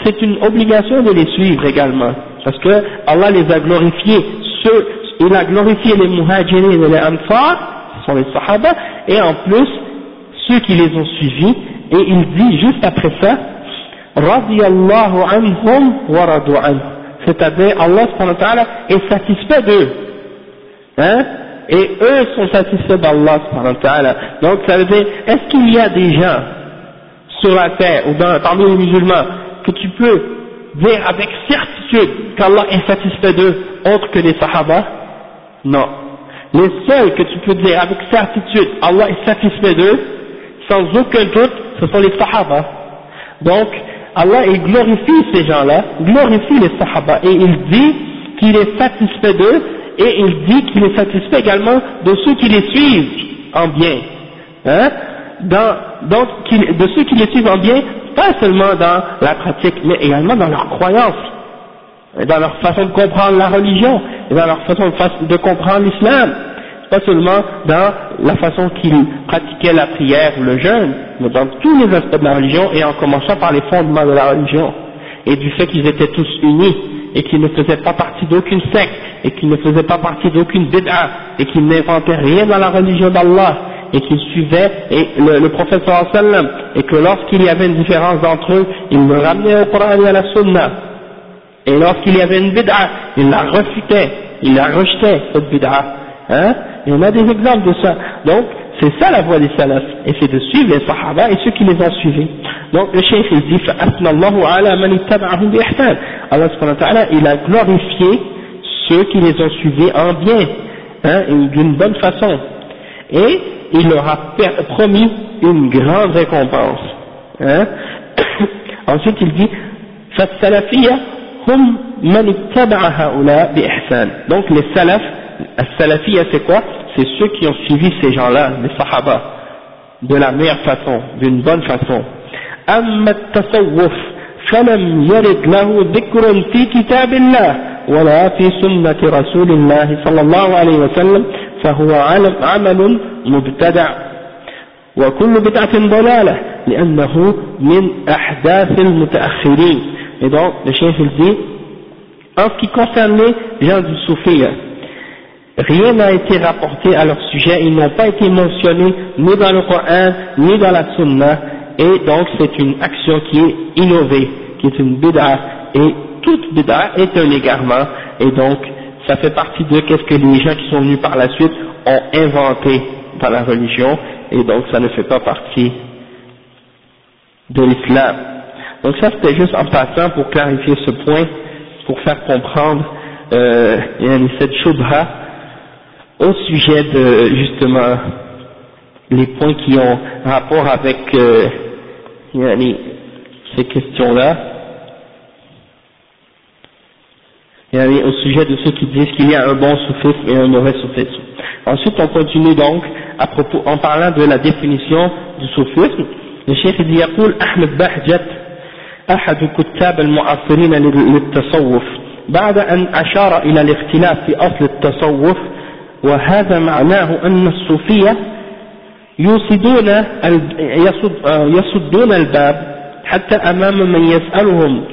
c'est une obligation de les suivre également, parce que Allah les a glorifiés ceux, il a glorifié les muhajirin et les ansar, ce sont les sahaba, et en plus ceux qui les ont suivis, et il dit juste après ça, radiyallahu anhum wa radu c'est-à-dire Allah est satisfait d'eux. Hein? Et eux sont satisfaits d'Allah donc ça veut dire est-ce qu'il y a des gens sur la terre ou dans, parmi les musulmans que tu peux dire avec certitude qu'Allah est satisfait d'eux autre que les sahaba? Non. Les seuls que tu peux dire avec certitude Allah est satisfait d'eux sans aucun doute ce sont les sahaba. Donc Allah il glorifie ces gens-là glorifie les sahaba et il dit qu'il est satisfait d'eux et il dit qu'il est satisfait également de ceux qui les suivent en bien. Hein? Donc, de ceux qui les suivent en bien, pas seulement dans la pratique, mais également dans leur croyance, dans leur façon de comprendre la religion, et dans leur façon de comprendre l'islam. Pas seulement dans la façon qu'ils pratiquaient la prière ou le jeûne, mais dans tous les aspects de la religion, et en commençant par les fondements de la religion, et du fait qu'ils étaient tous unis, et qu'ils ne faisaient pas partie d'aucune secte, et qu'ils ne faisaient pas partie d'aucune bid'a, et qu'ils n'inventaient rien dans la religion d'Allah, et qu'ils suivaient et le, le prophète sallam, et que lorsqu'il y avait une différence entre eux, ils le ramenaient au Coran et à la Sunna. Et lorsqu'il y avait une bid'a, ils la refutaient, ils la rejetaient, cette bid'a. Hein? Et on a des exemples de ça. Donc, c'est ça la voie des salafs, et c'est de suivre les sahaba et ceux qui les ont suivis. Donc le cheikh il dit Allah il a glorifié ceux qui les ont suivis en bien, hein, d'une bonne façon. Et il leur a promis une grande récompense. Hein. Ensuite il dit hum donc les salafs, salafiyya c'est quoi? C'est ceux qui ont suivi ces gens-là, les sahaba, de la meilleure façon, d'une bonne façon. أما التصوف فلم يرد له ذكر في كتاب الله ولا في سنة رسول الله صلى الله عليه وسلم فهو عمل مبتدع. وكل بدعة ضلالة لأنه من أحداث المتأخرين. Et donc le chef il dit en ce qui concerne les gens du soufia rien n'a été rapporté à leur sujet, ils n'ont pas été mentionnés ni dans le Coran, ni dans la Sunna, et donc c'est une action qui est innovée, qui est une bid'a, et toute bid'a est un égarement, et donc ça fait partie de qu'est-ce que les gens qui sont venus par la suite ont inventé dans la religion, et donc ça ne fait pas partie de l'islam. Donc ça c'était juste en passant pour clarifier ce point, pour faire comprendre euh, cette shubha au sujet de justement les points qui ont rapport avec euh, ces questions-là. au sujet de ceux qui disent qu'il y a un bon soufisme et un mauvais soufisme. Ensuite, on continue donc à propos, en parlant de la définition du soufisme. Le chef dit يقول أحمد بهجت أحد كتاب المعاصرين للتصوف. بعد أن أشار إلى الاختلاف في أصل التصوف وهذا معناه أن الصوفية يصدون يصدون الباب حتى أمام من يسألهم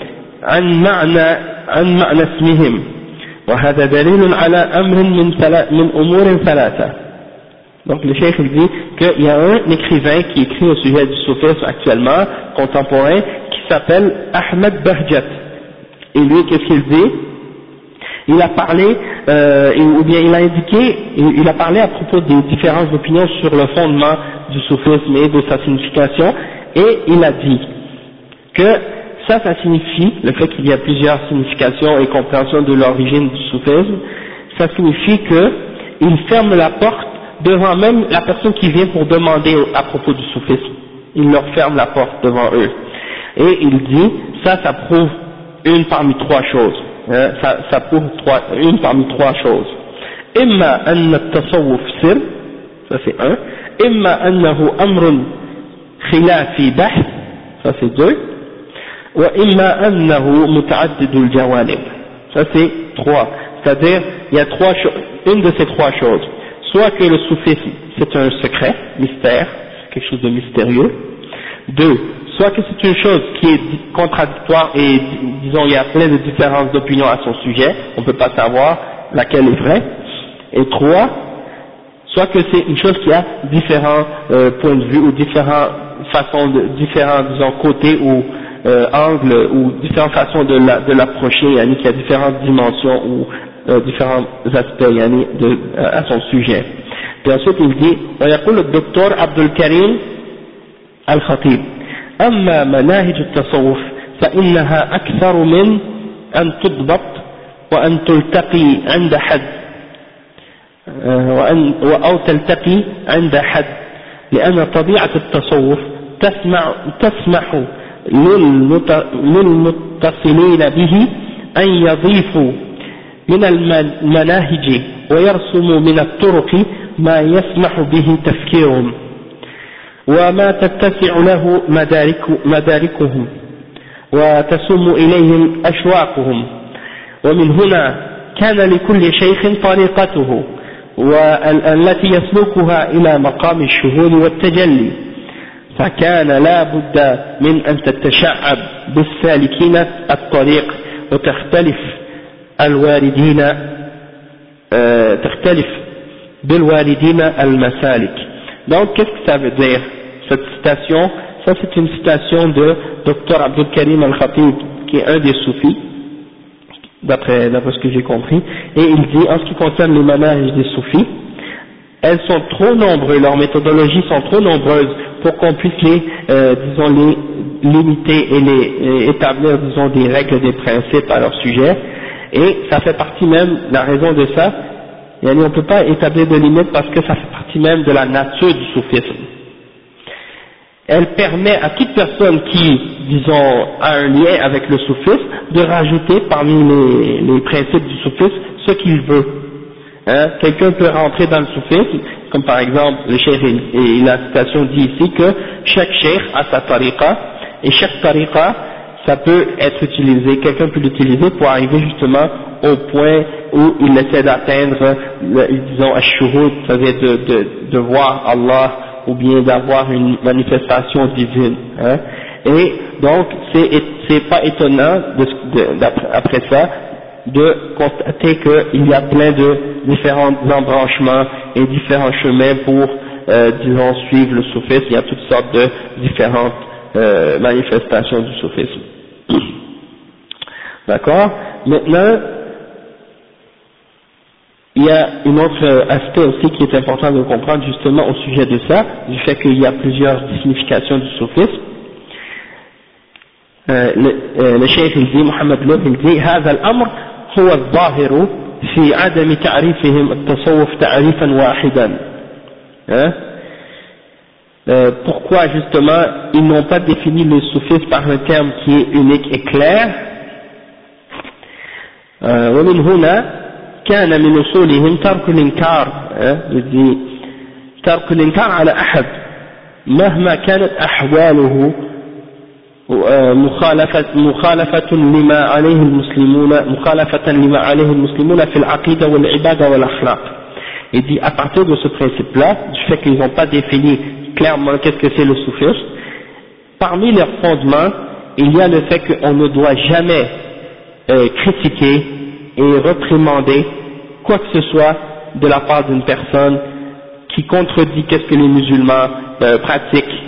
عن معنى عن معنى اسمهم. وهذا دليل على أمر من من أمور ثلاثة. Donc le cheikh dit qu'il y a un écrivain qui écrit au sujet du soufisme actuellement, contemporain, s'appelle Ahmed Bahjat. Et lui, qu'est-ce qu'il dit? Il a parlé, euh, ou bien il a indiqué, il a parlé à propos des différentes opinions sur le fondement du soufisme et de sa signification, et il a dit que ça, ça signifie, le fait qu'il y a plusieurs significations et compréhensions de l'origine du soufisme, ça signifie qu'il ferme la porte devant même la personne qui vient pour demander à propos du soufisme. Il leur ferme la porte devant eux. Et il dit, ça, ça prouve une parmi trois choses. Hein, ça, ça prouve trois, une parmi trois choses. إما أن التصوف سر ça c'est un إما أنه أمر خلافي بحث ça c'est deux وإما أنه متعدد الجوانب ça c'est trois c'est-à-dire il y a trois une de ces trois choses soit que le soufisme c'est un secret, mystère, quelque chose de mystérieux, deux, soit que c'est une chose qui est contradictoire et disons il y a plein de différences d'opinion à son sujet, on ne peut pas savoir laquelle est vraie, et trois, soit que c'est une chose qui a différents euh, points de vue ou différentes façons, de, différents disons côtés ou euh, angles ou différentes façons de l'approcher, la, de yani, qu'il y a différentes dimensions ou euh, différents aspects à son sujet. Puis ensuite il dit, on appelle le docteur Abdul Karim Al-Khatib. أما مناهج التصوف فإنها أكثر من أن تضبط وأن تلتقي عند حد وأن أو تلتقي عند حد لأن طبيعة التصوف تسمع تسمح للمتصلين به أن يضيفوا من المناهج ويرسم من الطرق ما يسمح به تفكيرهم. وما تتسع له مدارك مداركهم وتسم إليهم أشواقهم. ومن هنا كان لكل شيخ طريقته والتي يسلكها إلى مقام الشهود والتجلي. فكان لا بد من أن تتشعب بالسالكين الطريق وتختلف الواردين تختلف بالواردين المسالك. Donc qu'est-ce que ça veut dire? Cette citation ça c'est une citation de Dr Abdul Karim Al-Khatib qui est un des soufis d'après ce que j'ai compris et il dit en ce qui concerne les manèges des soufis elles sont trop nombreuses, leurs méthodologies sont trop nombreuses pour qu'on puisse les, euh, disons, les limiter et les établir, disons, des règles, des principes à leur sujet. Et ça fait partie même, la raison de ça, on ne peut pas établir de limites parce que ça fait partie même de la nature du soufisme. Elle permet à toute personne qui, disons, a un lien avec le soufisme de rajouter parmi les, principes du soufisme ce qu'il veut. Hein? Quelqu'un peut rentrer dans le soufisme, comme par exemple le cheikh et la citation dit ici que chaque cheikh a sa tariqa et chaque tariqa ça peut être utilisé, quelqu'un peut l'utiliser pour arriver justement au point où il essaie d'atteindre, disons, c'est-à-dire de, de, de, voir Allah ou bien d'avoir une manifestation divine. Hein. Et donc, c'est pas étonnant, après ça, de constater qu'il y a plein de différents embranchements et différents chemins pour, euh, disons, suivre le soufisme. Il y a toutes sortes de différentes euh, manifestations du soufisme. D'accord? Maintenant, il y a un autre aspect aussi qui est important de comprendre justement au sujet de ça, du fait qu'il y a plusieurs significations du soufisme. Euh, le, euh, le cheikh il dit, Mohamed Louf, il dit, هذا الأمر هو الظاهر في عدم تعريفهم التصوف تعريفا واحدا. Hein? Euh, pourquoi justement ils n'ont pas défini le soufisme par un terme qui est unique et clair euh, ومن هنا كان من أصولهم ترك الإنكار ترك الإنكار على أحد مهما كانت أحواله مخالفة, مخالفة لما عليه المسلمون مخالفة لما عليه المسلمون في العقيدة والعبادة والأخلاق Il dit à partir de ce principe-là, du fait qu'ils n'ont pas défini clairement qu'est-ce que c'est le soufisme, parmi leurs fondements, il y a le fait qu'on ne doit jamais euh, critiquer et réprimander quoi que ce soit de la part d'une personne qui contredit qu'est-ce que les musulmans euh, pratiquent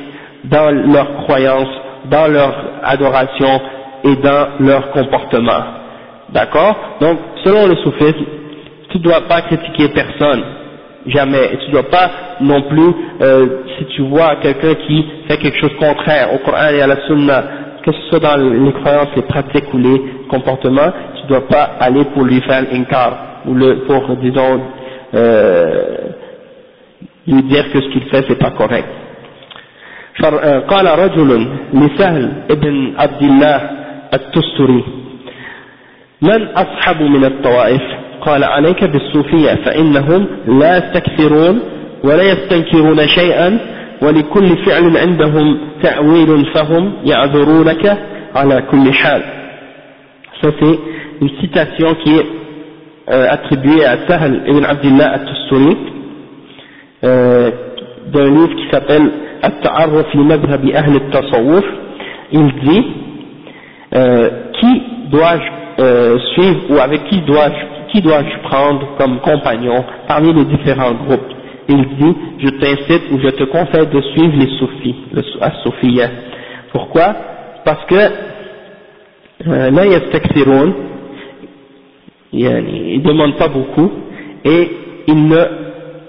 dans leur croyance, dans leur adoration et dans leur comportement. D'accord? Donc, selon le soufisme, tu ne dois pas critiquer personne, jamais. Et tu ne dois pas non plus, euh, si tu vois quelqu'un qui fait quelque chose contraire au Coran et à la Sunna, que ce soit dans les croyances, les pratiques ou les comportements, tu ne dois pas aller pour lui faire l'incar ou le, pour, disons, euh, lui dire que ce qu'il fait c'est pas correct. قال رجل لسهل ابن عبد الله التستري من أصحب من الطوائف قال عليك بالصوفية فإنهم لا يستكثرون ولا يستنكرون شيئا ولكل فعل عندهم تأويل فهم يعذرونك على كل حال Ça c'est une citation qui est euh, attribué à Sahl ibn Abdullah at-Tusturi euh, d'un livre qui s'appelle At-Ta'arruf li madhhabi ahl al-tasawwuf il dit euh, qui dois-je suivre ou avec qui dois-je qui dois-je prendre comme compagnon parmi les différents groupes? Il dit je t'incite ou je te conseille de suivre les soufis le as pourquoi? Parce que là ils ne demandent pas beaucoup et ils ne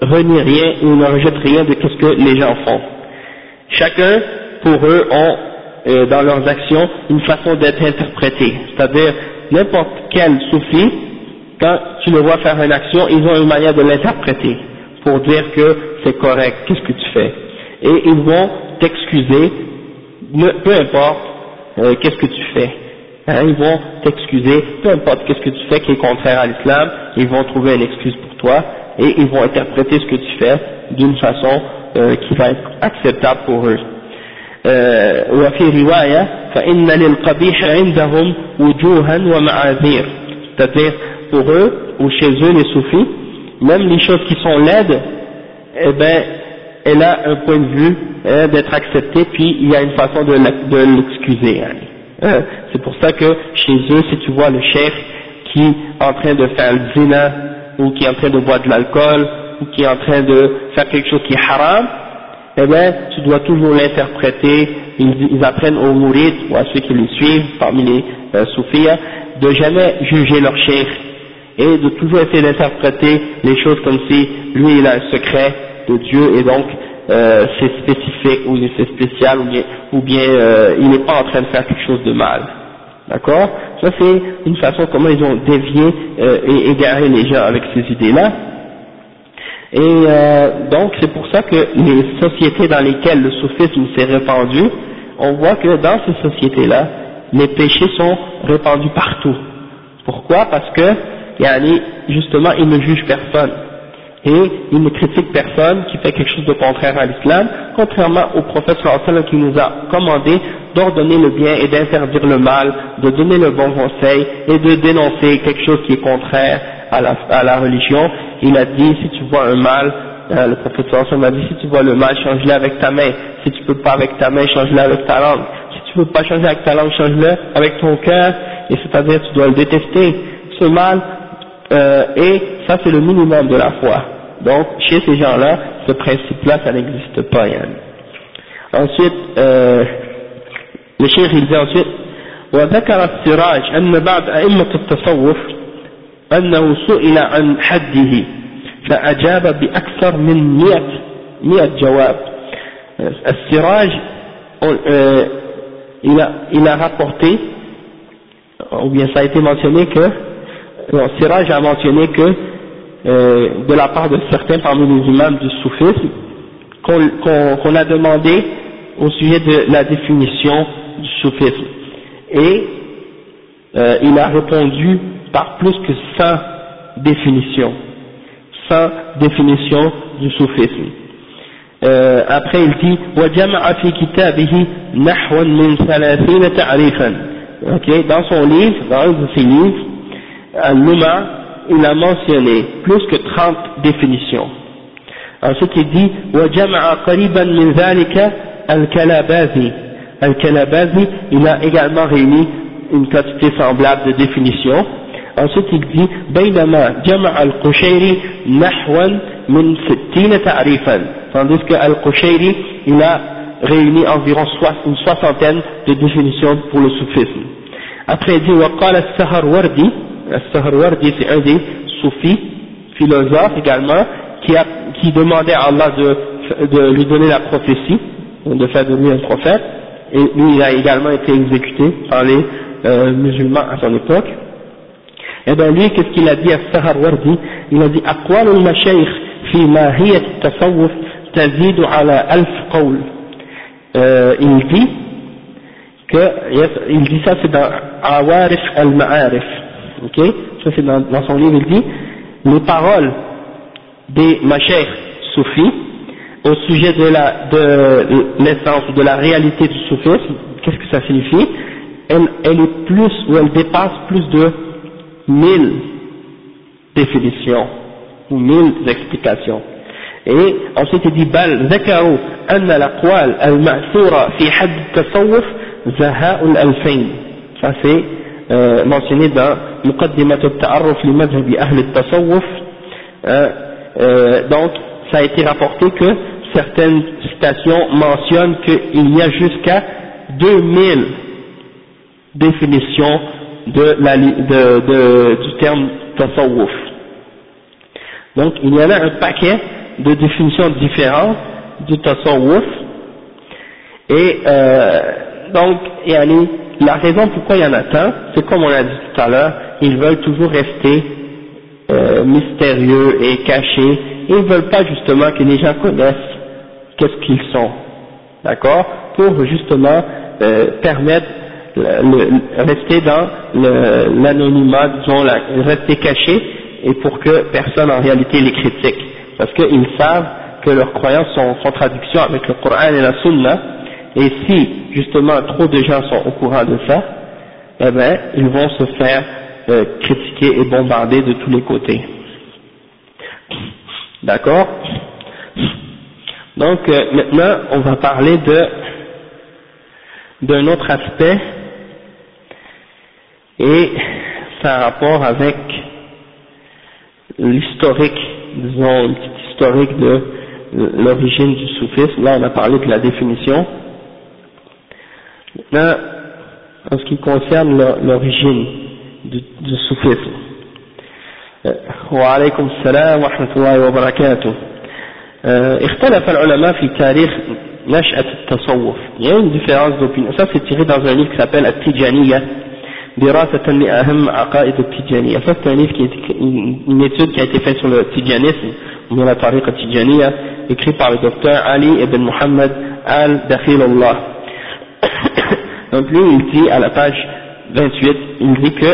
renient rien, ils ne rejettent rien de ce que les gens font. Chacun, pour eux, ont euh, dans leurs actions une façon d'être interprété, c'est-à-dire n'importe quel soufi, quand tu le vois faire une action, ils ont une manière de l'interpréter pour dire que c'est correct, qu'est-ce que tu fais? Et ils vont t'excuser, peu importe euh, qu'est-ce que tu fais. Hein, ils vont t'excuser, peu importe qu'est-ce que tu fais qui est contraire à l'islam, ils vont trouver une excuse pour toi et ils vont interpréter ce que tu fais d'une façon euh, qui va être acceptable pour eux. Euh, c'est-à-dire pour eux ou chez eux les soufis même les choses qui sont laides eh ben elle a un point de vue hein, d'être acceptée puis il y a une façon de l'excuser hein. Euh, c'est pour ça que chez eux, si tu vois le chef qui est en train de faire le zina, ou qui est en train de boire de l'alcool, ou qui est en train de faire quelque chose qui est haram, eh bien, tu dois toujours l'interpréter, ils, apprennent aux mourides, ou à ceux qui les suivent, parmi les euh, de jamais juger leur chef, et de toujours essayer d'interpréter les choses comme si lui il a un secret de Dieu, et donc euh, c'est spécifique ou c'est spécial ou bien, euh, il n'est pas en train de faire quelque chose de mal. D'accord? Ça c'est une façon comment ils ont dévié euh, et égaré les gens avec ces idées-là. Et donc c'est pour ça que les sociétés dans lesquelles le soufisme s'est répandu, on voit que dans ces sociétés-là, les péchés sont répandus partout. Pourquoi? Parce que justement ils ne jugent personne et il ne critique personne qui fait quelque chose de contraire à l'islam, contrairement au prophète sallallahu qui nous a commandé d'ordonner le bien et d'interdire le mal, de donner le bon conseil et de dénoncer quelque chose qui est contraire à la, à la religion. Il a dit si tu vois un mal, euh, le prophète a dit si tu vois le mal, change-le avec ta main. Si tu peux pas avec ta main, change-le avec ta langue. Si tu peux pas changer avec ta langue, change-le avec ton cœur. Et c'est-à-dire tu dois le détester. Ce mal, euh, et ça c'est le minimum de la foi. Donc chez ces gens-là, ce principe-là, ça n'existe pas. Yann. Ensuite, euh, le chef il dit ensuite, وذكر السراج أن بعد أئمة التصوف أنه سئل عن حده فأجاب بأكثر من مئة, مئة جواب السراج euh, il, a, il a rapporté ou bien ça a été mentionné que non, Siraj a mentionné que euh, de la part de certains parmi les imams du soufisme qu'on qu qu a demandé au sujet de la définition du soufisme et euh, il a répondu par plus que 100 définitions 100 définitions du soufisme euh, après il dit وجمع في كتابه نحو من ثلاثين تعريفا ok dans son livre dans un de ses livres Al-Luma il a mentionné plus que 30 définitions ensuite il dit وجمع قريبا من ذلك الكلاباذي الكلاباذي il a également réuni une quantité semblable de définitions ensuite il dit بينما جمع القشيري نحوا من ستين تعريفا tandis que Al-Qushayri il a réuni environ une soixantaine de définitions pour le soufisme après il dit وقال السهروردي Al-Saharwardi, c'est un des soufis, philosophe également, qui, demandait à Allah de, lui donner la prophétie, de faire de lui un prophète, et lui il a également été exécuté par les euh, musulmans à son époque. Et bien lui, qu'est-ce qu'il a dit à Saharwardi Il a dit « Aqwal al-mashayikh fi mahiyat tazidu ala alf qawl euh, » Il dit que, il dit ça c'est dans « Awarif al-ma'arif » ok ça c'est dans, dans son livre il dit les paroles des machers soufis au sujet de la de l'essence ou de la réalité du soufisme qu'est-ce que ça signifie elle, elle est plus ou elle dépasse plus de mille définitions ou mille explications et ensuite il dit بل ذكروا أن الأقوال المأثورة في حد التصوف زهاء الألفين ça c'est euh, euh, mentionné dans Muqaddimat al-Ta'arruf li Madhhabi Ahl al-Tasawwuf. Euh, euh, donc, ça a été rapporté que certaines citations mentionnent qu'il y a jusqu'à 2000 définitions de la, de, de, du terme tasawwuf. Donc il y en a un paquet de définitions différentes du tasawwuf et donc yani, la raison pourquoi il y en a tant, c'est comme on a dit tout à l'heure, ils veulent toujours rester euh, mystérieux et cachés, ils ne veulent pas justement que les gens connaissent qu'est-ce qu'ils sont, d'accord, pour justement euh, permettre le, rester dans l'anonymat, disons, la, rester caché, et pour que personne en réalité les critique. Parce qu'ils savent que leurs croyances sont en contradiction avec le Coran et la Sunna, et si justement trop de gens sont au courant de ça, eh bien, ils vont se faire euh, critiquer et bombarder de tous les côtés. D'accord? Donc euh, maintenant, on va parler de d'un autre aspect et ça a rapport avec l'historique, disons une petite historique de l'origine du soufisme. Là, on a parlé de la définition. Maintenant, en ce qui concerne l'origine du, du soufisme. وعليكم السلام ورحمة الله وبركاته اختلف العلماء في تاريخ نشأة التصوف il y a une différence d'opinion ça c'est tiré dans un livre qui s'appelle At-Tijaniyya دراسة لأهم عقائد التجانية ça c'est un livre qui est une étude qui a été faite sur le tijanisme ou la tariqa tijaniya écrit par le docteur Ali ibn Muhammad al-Dakhilullah donc lui il dit à la page 28 il dit que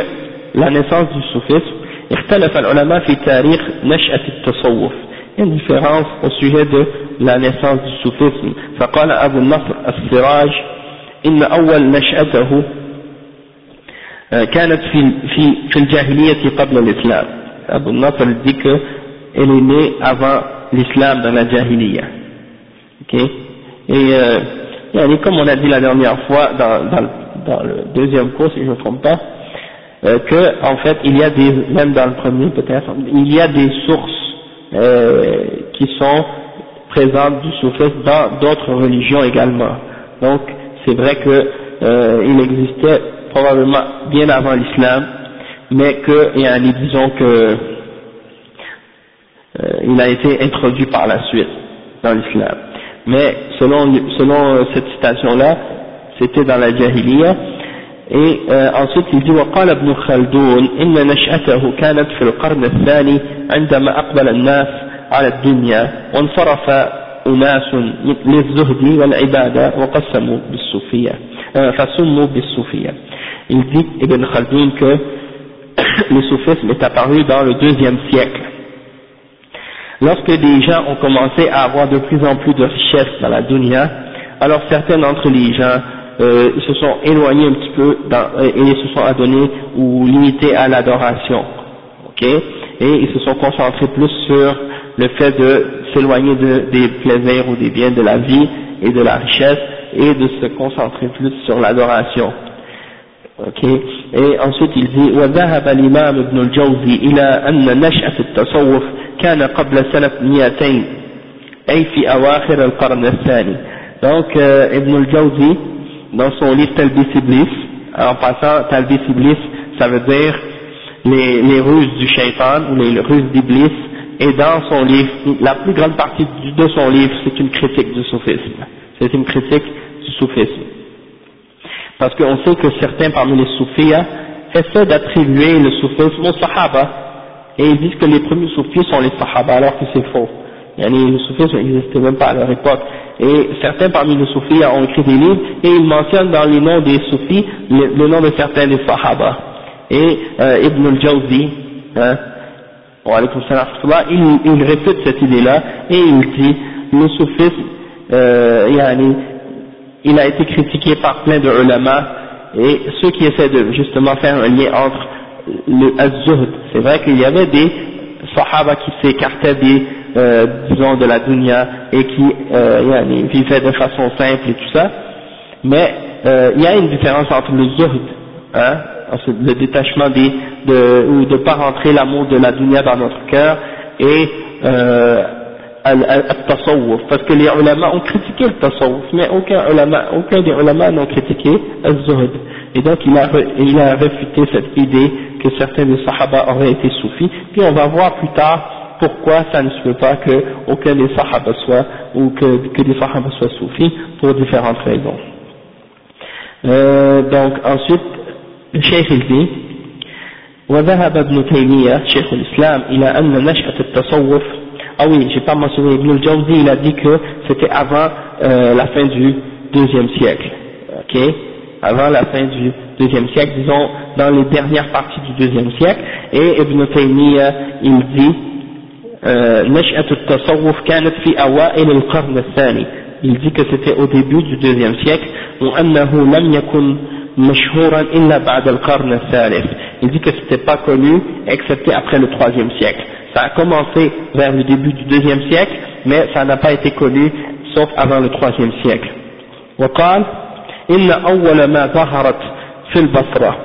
la naissance du soufisme اختلف العلماء في تاريخ نشأة التصوف il y a une différence au sujet de la naissance du soufisme فقال أبو النصر السراج إن أول نشأته كانت في في في الجاهلية قبل الإسلام Abu Nasr dit que elle est née avant l'islam dans la jahiliya ok et euh, comme on a dit la dernière fois dans, le deuxième cours si je ne me trompe pas euh, que en fait il y a des même dans le premier peut-être il y a des sources euh, qui sont présentes du soufisme dans d'autres religions également donc c'est vrai que euh, existait probablement bien avant l'islam, mais que, yani, disons que euh, il a été introduit par la suite dans l'islam. Mais selon, selon euh, cette citation-là, c'était dans la Jahiliya. Et euh, ensuite il dit وقال ابن خلدون إن نشأته كانت في القرن الثاني عندما أقبل الناس على الدنيا وانصرف أناس للزهد والعبادة وقسموا بالصوفية فسموا بالصوفية il dit Ibn Khaldun que le soufisme est apparu dans le deuxième siècle lorsque les gens ont commencé à avoir de plus en plus de richesses dans la dunya alors certains d'entre les gens euh, se sont éloignés un petit peu dans, euh, et se sont adonnés ou limités à l'adoration ok et ils se sont concentrés plus sur le fait de s'éloigner de, des plaisirs ou des biens de la vie et de la richesse et de se concentrer plus sur l'adoration. Ok Et ensuite il dit وذهب الإمام ابن الجوزي إلى أن نشأة التصوف كان قبل سنة 200 أي في أواخر القرن الثاني. Donc euh, Ibn al-Jawzi dans son livre Talbis Iblis, en passant Talbis Iblis ça veut dire les, les ruses du shaitan ou les ruses d'Iblis et dans son livre, la plus grande partie de son livre, c'est une critique du soufisme. C'est une critique du soufisme. Parce qu'on sait que certains parmi les soufis essaient d'attribuer le soufisme aux sahaba, et ils disent que les premiers soufis sont les sahaba, alors que c'est faux. le soufisme n'existait même pas à leur époque. Et certains parmi les soufis ont écrit des livres, et ils mentionnent dans les noms des soufis le, nom de certains des sahaba. Et euh, Ibn al-Jawzi, hein, il, il répète cette idée-là et il dit le soufisme, euh, il a été critiqué par plein de ulama et ceux qui essaient de justement faire un lien entre le az c'est vrai qu'il y avait des sahaba qui s'écartaient des, euh, disons, de la dunya et qui euh, vivaient de façon simple et tout ça, mais euh, il y a une différence entre le zuhd, hein, le détachement des, de, ou de pas rentrer l'amour de la dunya dans notre cœur et euh, al-tasawwuf, parce que les ulama ont critiqué le tasawwuf, mais aucun, ulama, aucun des ulama n'ont critiqué al-zuhd. Et donc il a, il a réfuté cette idée que certains des sahaba auraient été soufis, puis on va voir plus tard pourquoi ça ne se peut pas que aucun des sahaba soit, ou que, que des sahaba soient soufis, pour différentes raisons. Euh, donc ensuite, الشيخ الدين وذهب ابن تيمية شيخ الإسلام إلى أن نشأة التصوف ah oui, j'ai pas mentionné. Ibn al-Jawzi, il a dit que c'était avant euh, la fin du deuxième siècle. Ok? Avant la fin du deuxième siècle, disons dans les dernières parties du deuxième siècle. Et Ibn Taymiyyah, il dit euh, il dit que c'était au début du deuxième siècle il dit que c'était pas connu excepté après le troisième siècle. ça a commencé vers le début du deuxième siècle mais ça n'a pas été connu sauf avant le troisième siècle وقال إن أول ما ظهرت في البصرة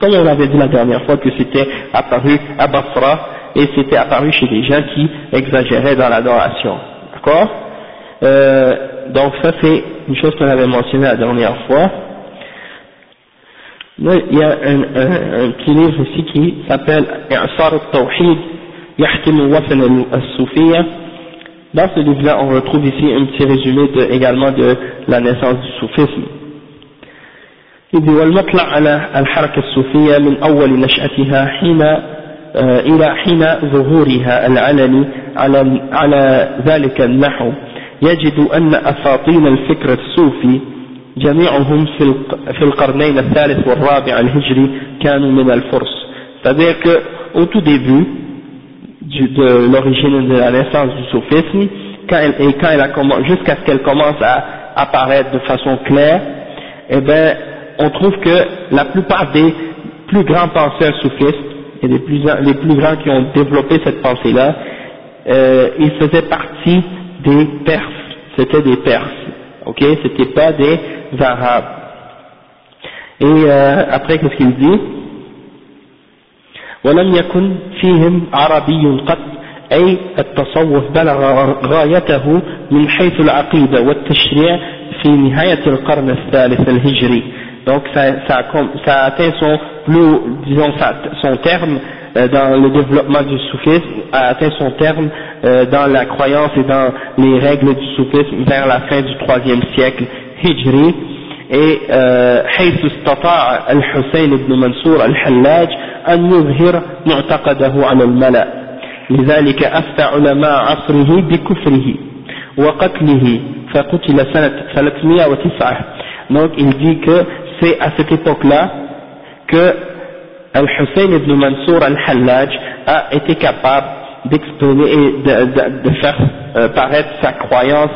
comme on avait dit la dernière fois que c'était apparu à Basra et c'était apparu chez des gens qui exagéraient dans l'adoration d'accord euh, donc ça c'est une chose qu'on avait mentionnée la dernière fois il y a un, un, un petit livre ici qui s'appelle I'sar al-Tawhid Yahkim al-Wafan al-Soufiyya dans ce livre-là on retrouve ici un petit résumé de, également de la naissance du soufisme إذ والمطلع على الحركة الصوفية من أول نشأتها حين إلى حين ظهورها العلني على على ذلك النحو يجد أن أساطين الفكر الصوفي جميعهم في القرنين الثالث والرابع الهجري كانوا من الفرس c'est-à-dire qu'au tout début du, de l'origine de la naissance du soufisme quand elle, et quand elle a jusqu'à ce qu'elle commence à apparaître de façon claire eh ben on trouve que la plupart des plus grands penseurs soufistes et les plus, les plus grands qui ont développé cette pensée là euh, ils faisaient partie des Perses. C'était des Perses ok? C'était pas des arabes. Et euh, après, qu'est-ce qu'il dit? ولم يكن فيهم عربي قط أي التصوف بلغ غايته من حيث العقيدة والتشريع في نهاية القرن الثالث الهجري donc ça, ça, ça atteint son plus, disons, son terme euh, dans le développement du soufisme, a atteint son terme euh, dans la croyance et dans les règles du soufisme vers la fin du troisième siècle hijri, Et حيث استطاع الحسين بن منصور الحلاج أن يظهر معتقده على الملأ لذلك أفتى علماء عصره بكفره وقتله فقتل سنة 309 donc il dit que c'est à cette époque-là que Al-Hussein ibn Mansour al-Hallaj a été capable d'exprimer et de, faire euh, paraître sa croyance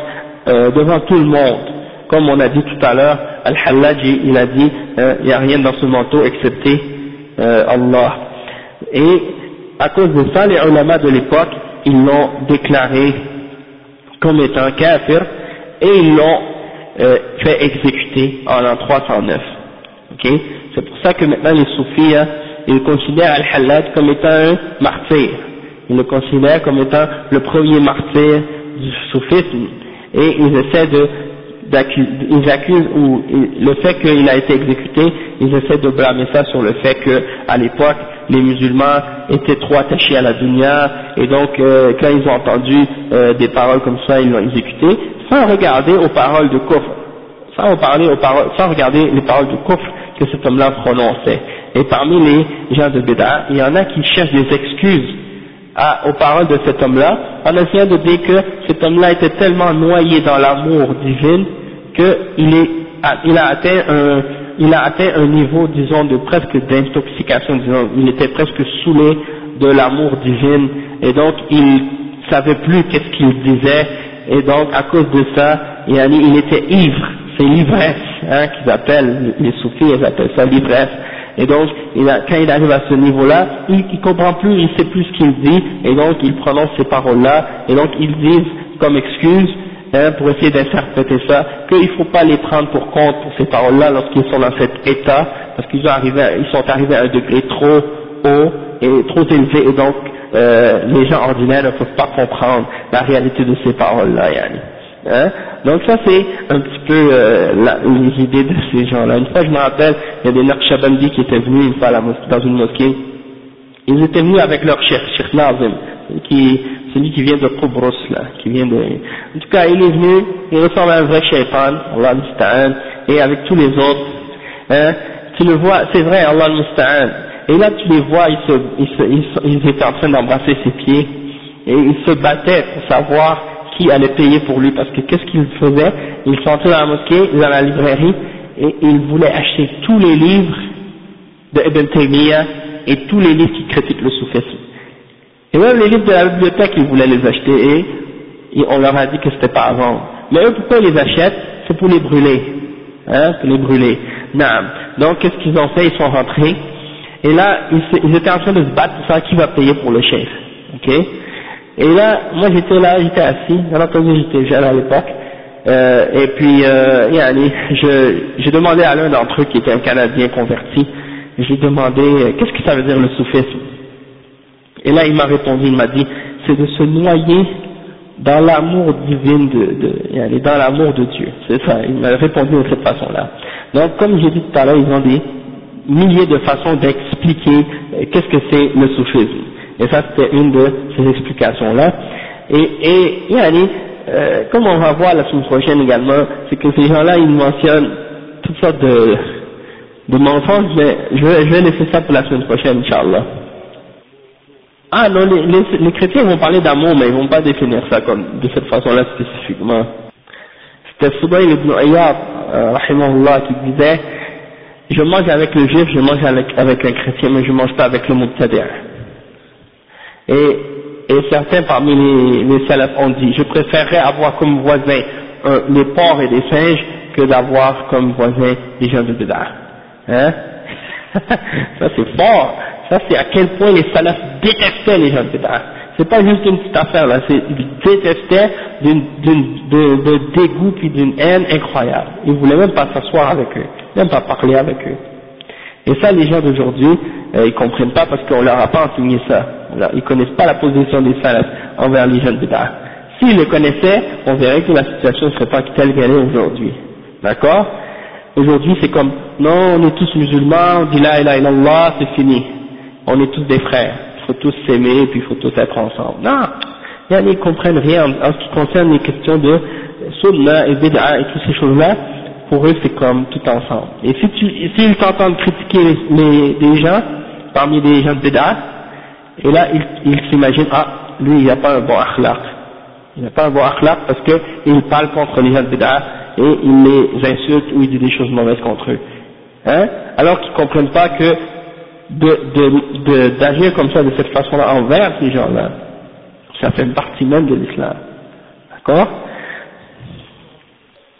euh, devant tout le monde. Comme on a dit tout à l'heure, Al-Hallaj il a dit euh, il n'y a rien dans ce manteau excepté Allah. Et à cause de ça, les ulama de l'époque, ils l'ont déclaré comme étant kafir et ils l'ont euh, fait exécuter en l'an 309. Okay C'est pour ça que maintenant les soufis, hein, ils considèrent Al-Hallaj comme étant un martyr. Ils le considèrent comme étant le premier martyr du soufisme et ils essaient de ils accusent ou le fait qu'il a été exécuté, ils essaient de blâmer ça sur le fait que à l'époque les musulmans étaient trop attachés à la dunya et donc euh, quand ils ont entendu euh, des paroles comme ça, ils l'ont exécuté sans regarder aux paroles de sans, regarder les paroles de kufr que cet homme-là prononçait. Et parmi les gens de Béda, il y en a qui cherchent des excuses aux paroles de cet homme-là, en essayant de dire que cet homme-là était tellement noyé dans l'amour divin qu'il il a atteint un, il a atteint un niveau, disons, de presque d'intoxication, disons, il était presque saoulé de l'amour divin, et donc il savait plus qu'est-ce qu'il disait, et donc à cause de ça, il était ivre, c'est l'ivresse hein, qu'ils appellent, les soufis ils appellent ça l'ivresse, et donc il a, quand il arrive à ce niveau-là, il, il comprend plus, il sait plus ce qu'il dit, et donc il prononce ces paroles-là, et donc ils disent comme excuse, hein, pour essayer d'interpréter ça, qu'il ne faut pas les prendre pour compte pour ces paroles-là lorsqu'ils sont dans cet état, parce qu'ils ils sont arrivés à un degré trop haut et trop élevé, et donc euh, les gens ordinaires ne peuvent pas comprendre la réalité de ces paroles-là, Hein? Donc ça c'est un petit peu euh, les idées de ces gens-là. Une fois je me rappelle, il y a des Naqshbandi qui étaient venus une fois dans une mosquée. Ils étaient venus avec leur chef, Cheikh Nazim, qui, celui qui vient de Kobros là, qui vient de... En tout cas, il est venu, il ressemble à un vrai shaitan, Allah musta'an, et avec tous les autres, hein, tu le vois, c'est vrai, Allah musta'an, et là tu les vois, ils, étaient en train d'embrasser ses pieds, et ils se battaient pour savoir qui allait payer pour lui, parce que qu'est-ce qu'ils faisaient? Ils entrés dans la mosquée, dans la librairie, et ils voulaient acheter tous les livres de Ibn Taymiyyah et tous les livres qui critiquent le soufisme. Et même les livres de la bibliothèque, ils voulaient les acheter, et, on leur a dit que c'était pas à vendre. Mais eux, pourquoi ils les achètent? C'est pour les brûler, hein, pour les brûler. Non. Donc, qu'est-ce qu'ils ont fait? Ils sont rentrés, et là, ils, étaient en train de se battre pour savoir qui va payer pour le chef. ok? Et là, moi j'étais là, j'étais assis, bien entendu j'étais jeune à l'époque, euh, et puis euh, je j'ai demandé à l'un d'entre eux qui était un Canadien converti, j'ai demandé euh, qu'est-ce que ça veut dire le soufisme? Et là il m'a répondu, il m'a dit c'est de se noyer dans l'amour divin de, de dans l'amour de Dieu, c'est ça, il m'a répondu de cette façon-là. Donc comme j'ai dit tout à l'heure, ils ont des milliers de façons d'expliquer euh, qu'est-ce que c'est le soufisme. Et ça, c'était une de ces explications-là. Et, et yani, euh, comme on va voir la semaine prochaine également, c'est que ces gens-là, ils mentionnent toutes sortes de, de mensonges, mais je vais, je vais laisser ça pour la semaine prochaine, Inch'Allah. Ah non, les, les, les, chrétiens vont parler d'amour, mais ils vont pas définir ça comme de cette façon-là spécifiquement. C'était Soubaïl ibn Ayyab, euh, qui disait, je mange avec le juif, je mange avec, avec un chrétien, mais je mange pas avec le mubtadi'. Et, et certains parmi les, les salafs ont dit, je préférerais avoir comme voisin les porcs et les singes que d'avoir comme voisin des gens de Bédard. Hein? Ça c'est fort. Ça c'est à quel point les salafs détestaient les gens de Bédard. C'est pas juste une petite affaire là, ils détestaient de dégoût puis d'une haine incroyable. Ils voulaient même pas s'asseoir avec eux, même pas parler avec eux. Et ça, les gens d'aujourd'hui, euh, ils comprennent pas parce qu'on leur a pas enseigné ça. Ils connaissent pas la position des salafs envers les jeunes bid'ah. S'ils le connaissaient, on verrait que la situation ne serait pas telle qu'elle est aujourd'hui. D'accord? Aujourd'hui, c'est comme, non, on est tous musulmans, on dit la ilaha illallah, c'est fini. On est tous des frères. Il faut tous s'aimer, puis il faut tous être ensemble. Non, ils ne comprennent rien en, ce qui concerne les questions de sunna et bid'a et toutes ces choses-là. Pour eux, c'est comme tout ensemble. Et si tu, s'ils t'entendent critiquer les, les, gens, parmi les gens de bid'a, et là, ils il s'imaginent, ah, lui, il n'a pas un bon akhlaq. Il n'a pas un bon akhlaq parce qu'il parle contre les gens de bid'a et il les insulte ou il dit des choses mauvaises contre eux. Hein? Alors qu'ils ne comprennent pas que d'agir de, comme ça, de cette façon-là, envers ces gens-là, ça fait partie même de l'islam. D'accord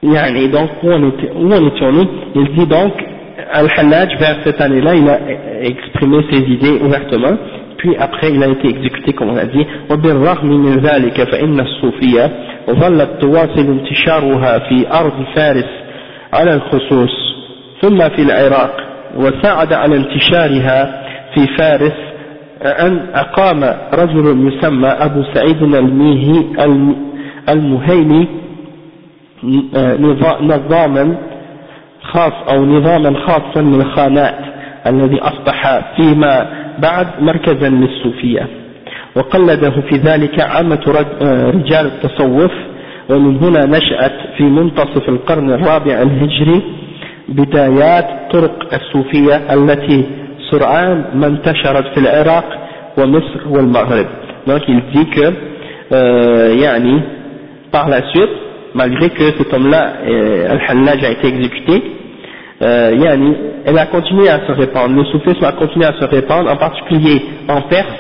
Et donc, où en étions-nous Il dit donc, Al-Hallaj, vers cette année-là, il a exprimé ses idées ouvertement, puis après il a été exécuté, comme on a dit, وبالرغم من ذلك فإن الصوفية ظلت تواصل انتشارها في أرض فارس على الخصوص ثم في العراق وساعد على انتشارها في فارس أن أقام رجل يسمى أبو سعيد الميهي المهيمي نظاما خاص أو نظاما خاصا للخانات الذي أصبح فيما بعد مركزا للصوفية. وقلده في ذلك عامة رجال التصوف ومن هنا نشأت في منتصف القرن الرابع الهجري بدايات طرق الصوفية التي سرعان ما انتشرت في العراق ومصر والمغرب donc il dit que euh, yani, par la suite malgré que cet homme-là euh, Al-Hallaj a été exécuté euh, yani, elle a continué à se répandre le soufisme a continué à se répandre en particulier en Perse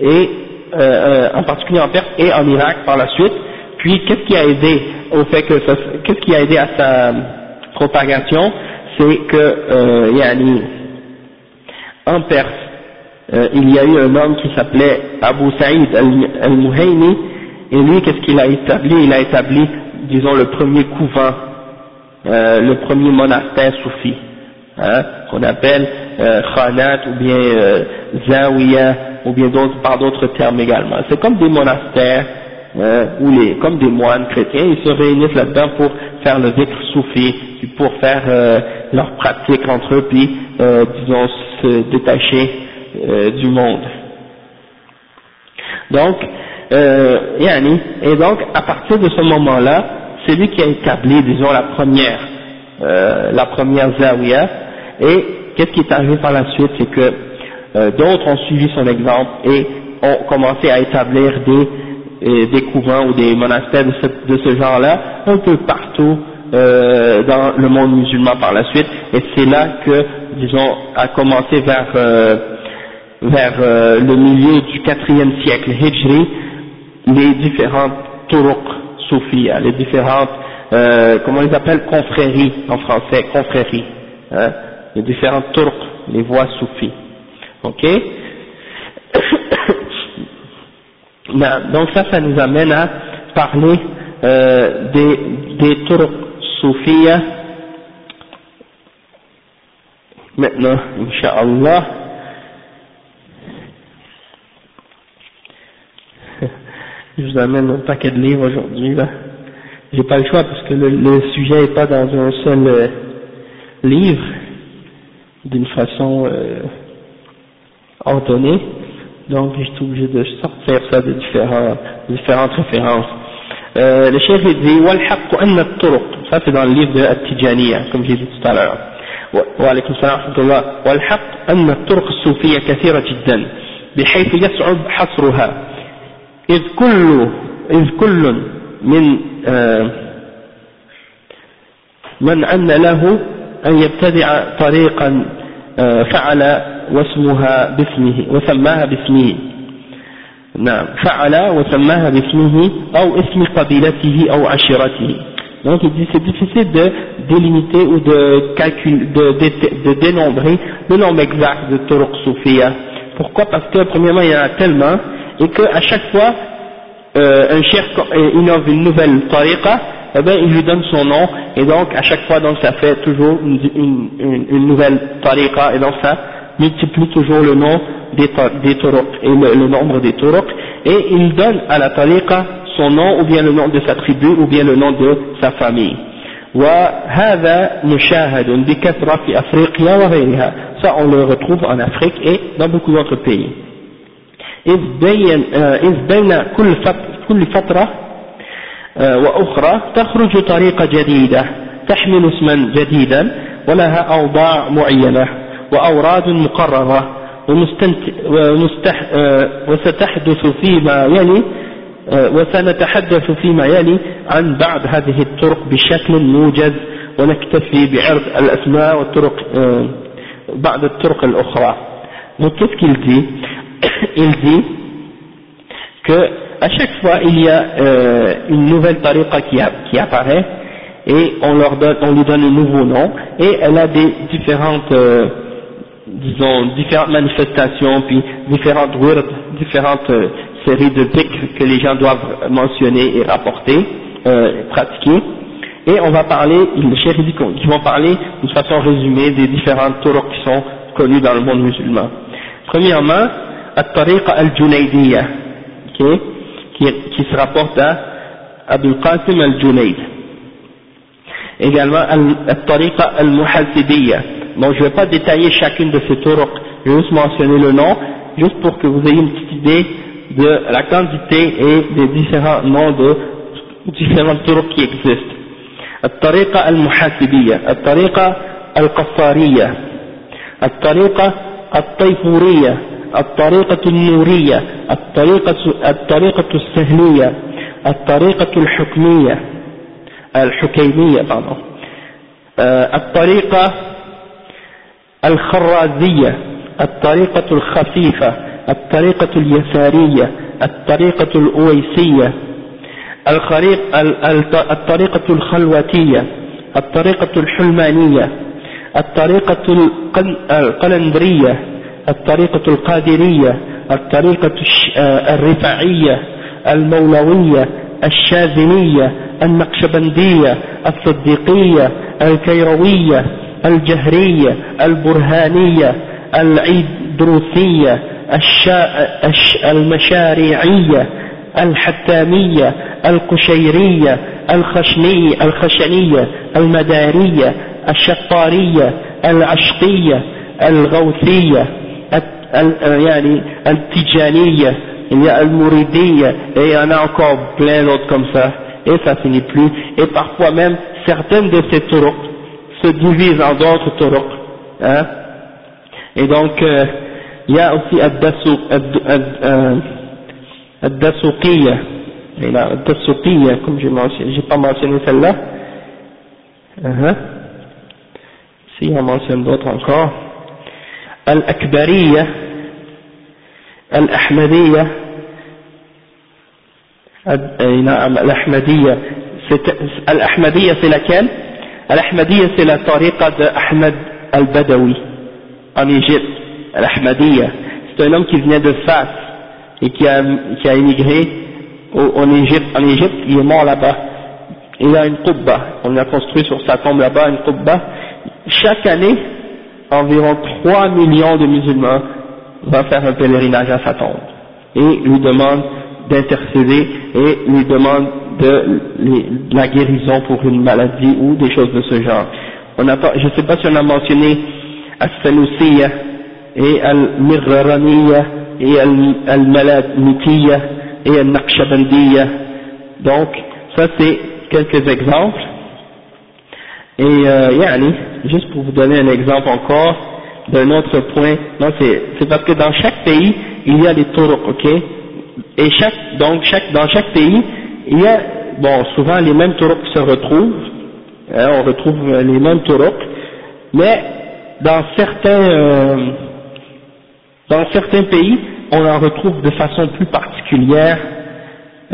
et euh, euh, en particulier en Perse et en Irak par la suite puis qu'est-ce qui a aidé au fait que qu'est-ce qui a aidé à sa propagation c'est que euh, yani, en Perse, euh, il y a eu un homme qui s'appelait Abu Saïd al-Muhayni, et lui, qu'est-ce qu'il a établi? Il a établi, disons, le premier couvent, euh, le premier monastère soufi, hein, qu'on appelle euh, Khanat ou bien euh, Zawiya, ou bien d'autres, par d'autres termes également. C'est comme des monastères, hein, où les, comme des moines chrétiens, ils se réunissent là-dedans pour faire le dhikr soufi, pour faire euh, leur pratique entre eux, puis euh, disons se détacher euh, du monde. Donc, euh, yani, et donc à partir de ce moment-là, c'est lui qui a établi, disons, la première, euh, la première zawiya, et qu'est-ce qui est arrivé par la suite, c'est que euh, d'autres ont suivi son exemple et ont commencé à établir des, euh, des couvents ou des monastères de ce, genre-là un peu partout euh, dans le monde musulman par la suite, et c'est là que, disons, a commencé vers, euh, vers euh, le milieu du quatrième siècle Hijri, les différentes turuq soufis, les différentes, euh, comment ils appellent, confréries en français, confréries, hein, les différentes turuq, les voies soufis. Ok? Donc ça, ça nous amène à parler euh, des, des turuq. Maintenant, Inch'Allah, je vous amène un paquet de livres aujourd'hui là. J'ai pas le choix parce que le, sujet n'est pas dans un seul euh, livre, d'une façon euh, ordonnée, donc je suis obligé de sortir ça de différentes références. Euh, le chef dit والحق أن الطرق ça c'est dans le livre de At-Tijaniya comme j'ai dit tout à l'heure وعليكم السلام ورحمة الله والحق أن الطرق الصوفية كثيرة جدا بحيث يصعب حصرها إذ كل إذ كل من آه من أن له أن يبتدع طريقا آه فعل واسمها باسمه وسماها باسمه نعم فعل وسماها باسمه أو اسم قبيلته أو عشيرته donc il dit c'est difficile de délimiter ou de calculer, de, de, de dénombrer le nombre exact de Turuq Soufia. Pourquoi Parce que premièrement il y en a tellement et qu'à chaque fois euh, un chef innove une nouvelle tariqa, eh bien il lui donne son nom et donc à chaque fois donc ça fait toujours une, une, une nouvelle tariqa et donc ça multiplie toujours le nom des, des et le, nombre des turuq et il donne à la tariqa son nom ou bien le nom de sa tribu ou bien le nom de sa famille. وهذا مشاهد بكثرة في أفريقيا وغيرها ça on le retrouve en Afrique et dans beaucoup d'autres pays إذ بين, إذ بين كل فترة, كل فترة وأخرى تخرج طريقة جديدة تحمل اسما جديدا ولها أوضاع معينة وأوراد مقررة آه، وستحدث فيما يلي آه، وسنتحدث فيما يلي عن بعض هذه الطرق بشكل موجز ونكتفي بعرض الأسماء والطرق آه، بعض الطرق الأخرى. وكيف كيلدي إلدي ك À chaque fois, il y a euh, une nouvelle tariqa qui, qui apparaît et on, leur donne, on lui donne un nouveau nom et elle a des différentes euh, disons différentes manifestations puis différentes words, différentes euh, série de pics que les gens doivent mentionner et rapporter, euh, pratiquer. Et on va parler, les chefs qui vont parler de façon résumée des différentes tours qui sont connus dans le monde musulman. Premièrement, At-Tariqa al-Junaydiyya, okay, qui, qui se rapporte à Abdul Qasim al-Junayd. Également, At-Tariqa al-Muhasibiyya. Bon, je ne vais pas détailler chacune de ces tours, je vais juste mentionner le nom, juste pour que vous ayez une petite idée de la quantité et des différents noms de différents tours qui existent. الطريقة المحاسبية الطريقة القصارية الطريقة الطيفورية الطريقة النورية الطريقة الطريقة السهلية الطريقة الحكمية الحكيمية pardon الطريقة الخرازية الطريقة الخفيفة الطريقة اليسارية الطريقة الأويسية الطريقة الخلوتية الطريقة الحلمانية الطريقة القلندرية الطريقة القادرية الطريقة الرفاعية المولوية الشاذنية النقشبندية الصديقية الكيروية الجهرية البرهانية العيدروسية المشاريعية الحتامية القشيرية الخشنية, الخشنية المدارية الشطارية العشقية الغوثية يعني التجانية المريدية et il y en a encore plein d'autres comme ça. Et ça finit plus. Et parfois même certaines de ces turuq se divisent en d'autres turuq hein et donc euh, il y a aussi Ad-Dasuqiyya, Ad-Dasuqiyya, comme mentionné, j'ai pas mentionné celle-là. Uh -huh. Si, on mentionne d'autres encore. Al-Akbariyya, Al-Ahmadiyya, Al-Ahmadiyya, Al-Ahmadiyya c'est laquelle Al-Ahmadiyya c'est la tariqa de al-Badawi en Égypte. Al-Ahmadiyya, c'est un homme qui venait de Fas et qui a, qui émigré en Égypte, en Égypte, il est mort là-bas. Il a une qubba, on a construit sur sa tombe là-bas une qubba. Chaque année, environ 3 millions de musulmans vont faire un pèlerinage à sa tombe et lui demandent d'intercéder et lui demandent de, la guérison pour une maladie ou des choses de ce genre. On a je ne sais pas si on a mentionné As-Sanusiya, et al-Mirraniya et al-Maladnikiya et al-Naqshbandiya. Donc, ça c'est quelques exemples. Et euh, yani, juste pour vous donner un exemple encore d'un autre point, c'est parce que dans chaque pays, il y a des turuq, ok? Et chaque, donc chaque, dans chaque pays, il y a, bon, souvent les mêmes turuq se retrouvent, hein, on retrouve les mêmes turuq, mais dans certains, euh, dans certains pays, on en retrouve de façon plus particulière,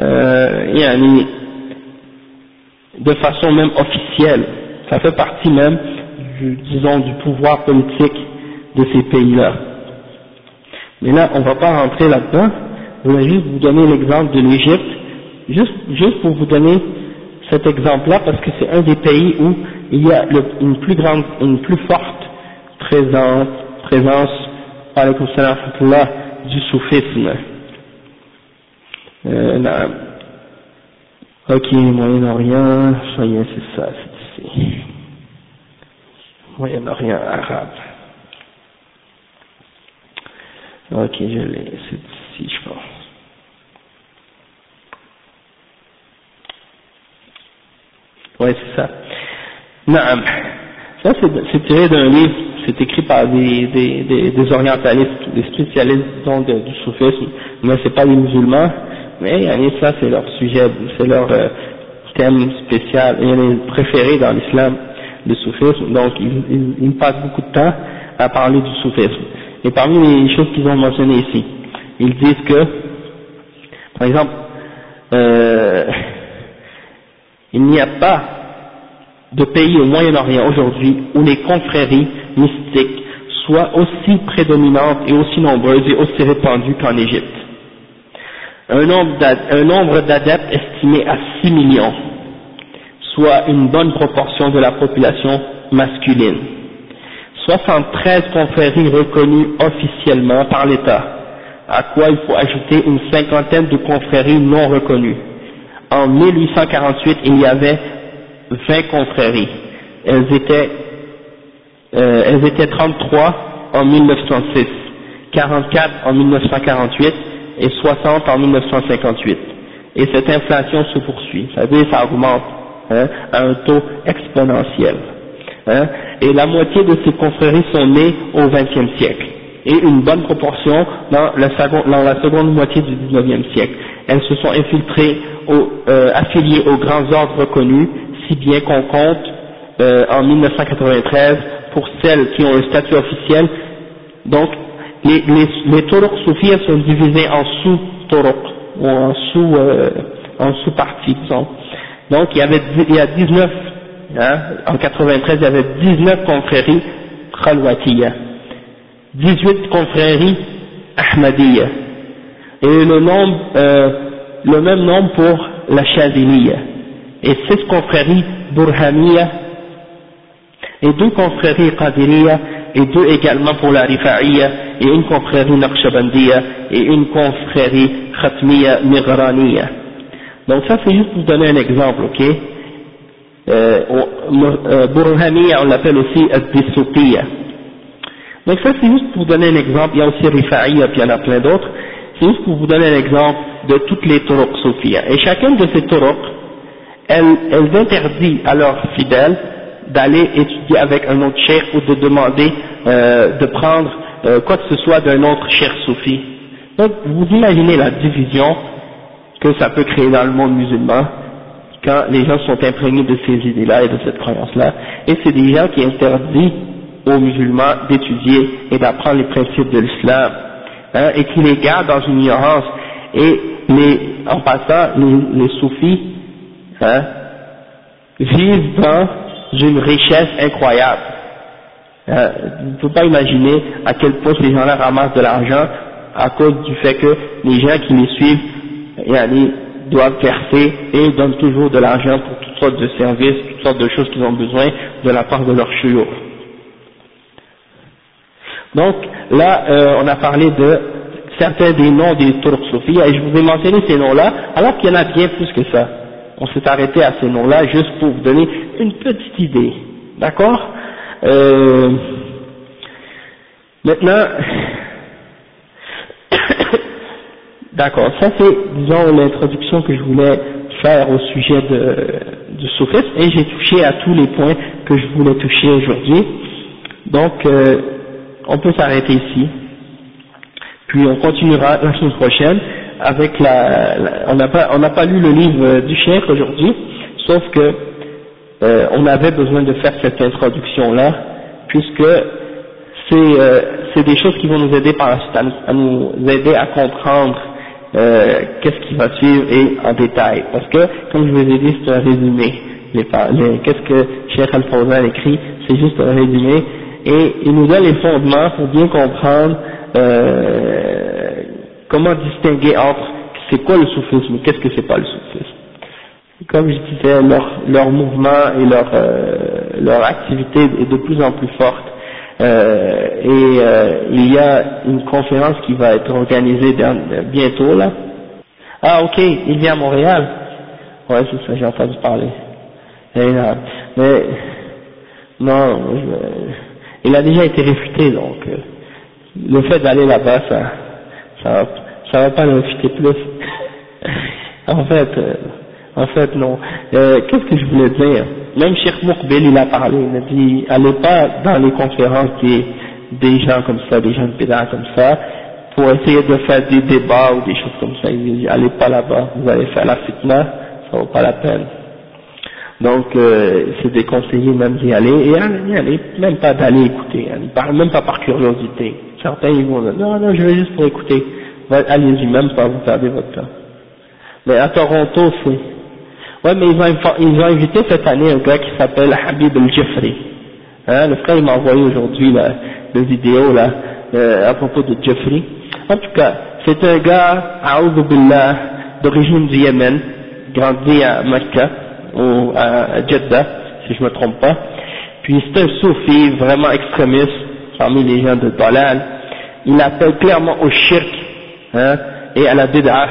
euh, de façon même officielle. Ça fait partie même, du, disons, du pouvoir politique de ces pays-là. Mais là, on ne va pas rentrer là-dedans. Je voulais juste vous donner l'exemple de l'Égypte, juste, pour vous donner cet exemple-là, parce que c'est un des pays où il y a une plus grande, une plus forte présence, présence alaykum salam du soufisme. Euh, ok, Moyen-Orient, soyez, c'est ça, c'est ici. Moyen-Orient arabe. Ok, je l'ai, c'est ici, je pense. Oui, c'est ça. Naam. Ça, c'est tiré d'un livre, c'est écrit par des, des, des, des, orientalistes, des spécialistes disons, du soufisme, mais c'est pas des musulmans, mais ça, c'est leur sujet, c'est leur euh, thème spécial, et préféré dans l'islam, le soufisme, donc ils, ils, passent beaucoup de temps à parler du soufisme. Et parmi les choses qu'ils ont mentionnées ici, ils disent que, par exemple, euh, il n'y a pas de pays au Moyen-Orient aujourd'hui où les confréries mystiques soient aussi prédominantes et aussi nombreuses et aussi répandues qu'en Égypte. Un nombre d'adeptes estimé à 6 millions, soit une bonne proportion de la population masculine. 73 confréries reconnues officiellement par l'État, à quoi il faut ajouter une cinquantaine de confréries non reconnues. En 1848, il y avait 20 confréries. Elles étaient, euh, elles étaient 33 en 1906, 44 en 1948 et 60 en 1958. Et cette inflation se poursuit, c'est-à-dire ça augmente hein, à un taux exponentiel. Hein, et la moitié de ces confréries sont nées au XXe siècle et une bonne proportion dans la, seconde, dans la seconde moitié du XIXe siècle. Elles se sont infiltrées, euh, affiliées aux grands ordres reconnus si bien qu'on compte euh, en 1993 pour celles qui ont un statut officiel. Donc, les, les, les sont divisés en sous-turuq, ou en sous, euh, en sous-parties. Donc, il y avait, il y a 19, hein, en 93, il y avait 19 confréries khalwatiyya, 18 confréries ahmadiyya, et le nombre, euh, le même nombre pour la shadiliyya et six confréries Burhaniya, et deux confréries Qadiriya, et deux également pour la Rifa'iyya, et une confrérie Naqshbandiya, et une confrérie Khatmiya Migraniya. Donc ça c'est juste pour vous donner un exemple, ok? Euh, euh on l'appelle aussi Ad-Disuqiya. Donc ça c'est juste pour vous donner un exemple, il y a aussi Rifa'iyya, puis il y en a plein d'autres, c'est juste pour vous donner un exemple de toutes les turuq Sophia. Et chacune de ces turuq, elles, elles interdisent à leurs fidèles d'aller étudier avec un autre cheikh ou de demander euh, de prendre euh, quoi que ce soit d'un autre cheikh soufi. Donc vous imaginez la division que ça peut créer dans le monde musulman quand les gens sont imprégnés de ces idées-là et de cette croyance-là. Et c'est des gens qui interdisent aux musulmans d'étudier et d'apprendre les principes de l'islam, hein, et qui les gardent dans une ignorance. Et en passant, les, les soufis hein, vivent dans une richesse incroyable. Euh, vous ne pouvez pas imaginer à quel point ces gens-là ramassent de l'argent à cause du fait que les gens qui les suivent doivent verser et donnent toujours de l'argent pour toutes sortes de services, toutes sortes de choses qu'ils ont besoin de la part de leur chiour. Donc là, euh, on a parlé de certains des noms des Turcs et je vous ai mentionné ces noms-là, alors qu'il y en a bien plus que ça on s'est arrêté à ces noms-là juste pour vous donner une petite idée. D'accord? Euh, Maintenant, d'accord, ça c'est, disons, l'introduction que je voulais faire au sujet de, du et j'ai touché à tous les points que je voulais toucher aujourd'hui. Donc, euh, on peut s'arrêter ici. Puis on continuera la semaine prochaine avec la, on n'a pas on n'a pas lu le livre du chef aujourd'hui, sauf que euh, on avait besoin de faire cette introduction là, puisque c'est euh, c'est des choses qui vont nous aider par la suite à nous, aider à comprendre euh, qu'est-ce qui va suivre et en détail, parce que comme je vous ai dit c'est un résumé, les, les qu'est-ce que Cheikh Al-Fawzan écrit, c'est juste un résumé. Et il nous donne les fondements pour bien comprendre euh, comment distinguer entre c'est quoi le soufisme et qu'est-ce que c'est pas le soufisme? Comme je disais, leur, leur mouvement et leur, euh, leur activité est de plus en plus forte. Euh, et il y a une conférence qui va être organisée bientôt là. Ah ok, il vient à Montréal. Ouais, c'est ça, j'ai entendu parler. mais non, il a déjà été réfuté, donc le fait d'aller là-bas, ça, ça, ça va pas réfuter plus. en fait, euh, en fait non. Euh, Qu'est-ce que je voulais dire? Même Cheikh Moukbel, il a parlé, il a dit, allez pas dans les conférences des, des gens comme ça, des gens de pédales comme ça, pour essayer de faire des débats ou des choses comme ça. Il dit, allez pas là-bas, vous allez faire la fitna, ça vaut pas la peine. Donc, euh, c'est déconseillé même d'y aller, et aller, même pas d'aller écouter, même pas par curiosité. Certains, ils vont dire, non, non, je vais juste pour écouter. Allez-y, même pas, vous perdez votre temps. Mais à Toronto, c'est... Ouais, mais ils ont, invité cette année un gars qui s'appelle Habib El-Jeffrey. Hein, le frère, il m'a envoyé aujourd'hui la, la vidéo, là, euh, à propos de Jeffrey. En tout cas, c'est un gars, Billah, d'origine du Yémen, grandi à Mecca, ou à Jeddah, si je me trompe pas. Puis c'est un soufi vraiment extrémiste, parmi les gens de Dalal. Il appelle clairement au shirk, hein, et à la bid'ah.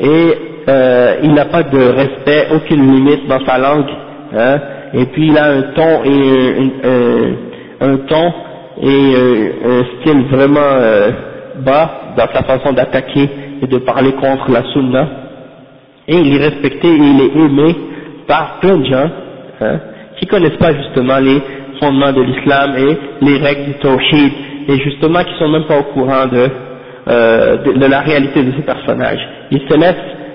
Et euh, il n'a pas de respect, aucune limite dans sa langue, hein, et puis il a un ton et un, un ton et euh, un style vraiment euh, bas dans sa façon d'attaquer et de parler contre la sunna. Et il est respecté et il est aimé par plein de gens hein, qui connaissent pas justement les fondements de l'islam et les règles du tawhid et justement qui sont même pas au courant de, euh, de, la réalité de ce personnage. Ils se laissent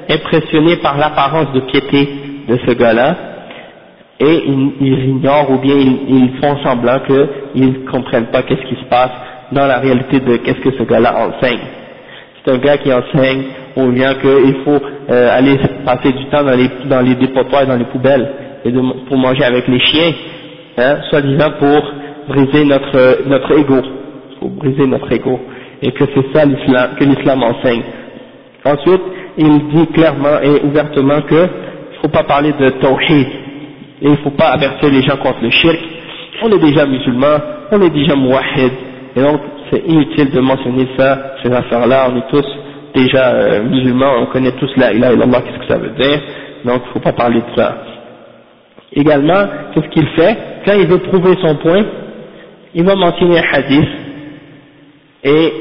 impressionner par l'apparence de piété de ce gars-là et ils, ignorent ou bien ils, font semblant qu'ils ne comprennent pas qu'est-ce qui se passe dans la réalité de qu'est-ce que ce gars-là enseigne. C'est un gars qui enseigne aux gens qu'il faut euh, aller passer du temps dans les, dans dépotoirs et dans les poubelles pour manger avec les chiens, hein, soi-disant pour briser notre, notre ego, pour briser notre ego, et que c'est ça l'islam, que l'islam enseigne. Ensuite, il dit clairement et ouvertement qu'il ne faut pas parler de tawhid, et il faut pas avertir les gens contre le shirk. On est déjà musulmans, on est déjà muwahid, et donc c'est inutile de mentionner ça, ces affaires-là, on est tous déjà euh, musulmans, on connaît tous la ilaha illallah, qu'est-ce que ça veut dire, donc il faut pas parler de ça. Également, qu'est-ce qu'il fait? Quand il veut prouver son point, il va mentionner un hadith, et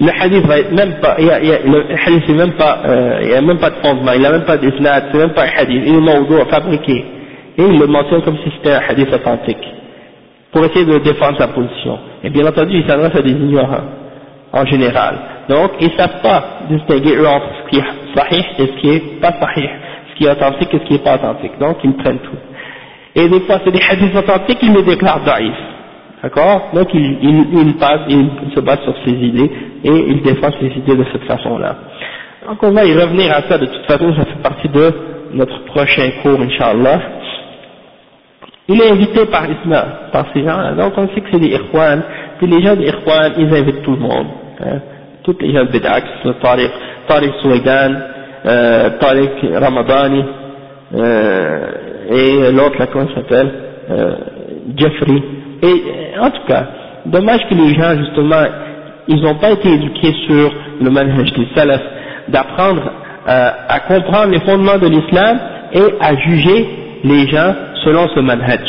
le hadith va être même pas, y a, y a, le hadith c'est même pas, euh, il n'y a même pas de fondement, il n'a même pas d'isnad, c'est même pas un hadith, il est mawdo, fabriqué, et il le mentionne comme si c'était un hadith authentique, pour essayer de défendre sa position. Et bien entendu, il s'adresse à des ignorants, en général. Donc, ils ne savent pas distinguer eux entre ce qui est sahih et ce qui est pas sahih, ce qui est authentique et ce qui est pas authentique. Donc, ils prennent tout. Et des fois, c'est des hadiths authentiques, ils les déclarent daïf. D'accord Donc, ils, ils, ils, passent, ils se basent sur ces idées et ils défendent ces idées de cette façon-là. Donc, on va y revenir à ça de toute façon, ça fait partie de notre prochain cours, Inch'Allah. Il est invité par Isma, par ces gens-là. Donc, on sait que c'est des Ikhwan. Puis les gens des ils invitent tout le monde. Hein toutes les gens de Bid'a, Tariq, Tariq Souaidan, euh, Tariq Ramadani, euh, et l'autre là, comment s'appelle, euh, Jeffrey. Et euh, en tout cas, dommage que les gens justement, ils n'ont pas été éduqués sur le manhaj des salaf, d'apprendre euh, à comprendre les fondements de l'islam et à juger les gens selon ce manhaj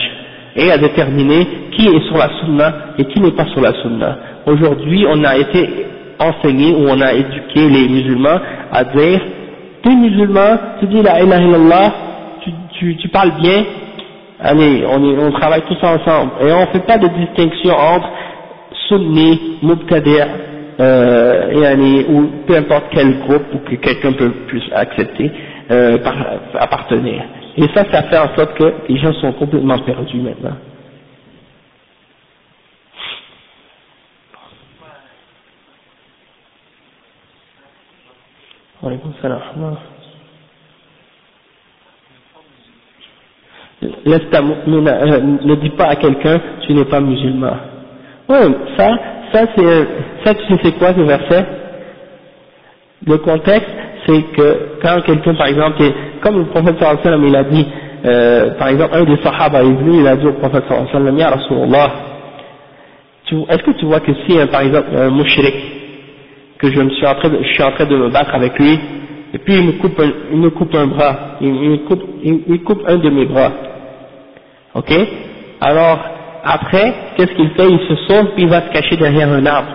et à déterminer qui est sur la sunna et qui n'est pas sur la sunna. Aujourd'hui, on a été enseigné ou on a éduqué les musulmans à dire tu es musulman, tu dis la ilaha illallah, tu, tu, tu parles bien, allez, on, travaille tous ensemble. Et on ne fait pas de distinction entre sunni, mubtadi' euh, ou peu importe quel groupe ou que quelqu'un peut plus accepter, euh, par, appartenir. Et ça, ça fait en sorte que les gens sont complètement perdus maintenant. Ne dis pas à quelqu'un tu n'es pas musulman. Ouais, ça, ça c'est, ça tu sais quoi ce verset? Le contexte, c'est que quand quelqu'un par exemple, est, comme le prophète sallallahu il a dit, euh, par exemple un des sahaba est venu, il a dit au prophète sallallahu alayhi wa Ya Rasulallah, est-ce que tu vois que si par exemple un mushrik, que je me suis en je suis en train de me battre avec lui, et puis il me coupe un, bras, il, il, coupe un de mes bras, Ok? Alors, après, qu'est-ce qu'il fait? Il se sauve, puis il va se cacher derrière un arbre.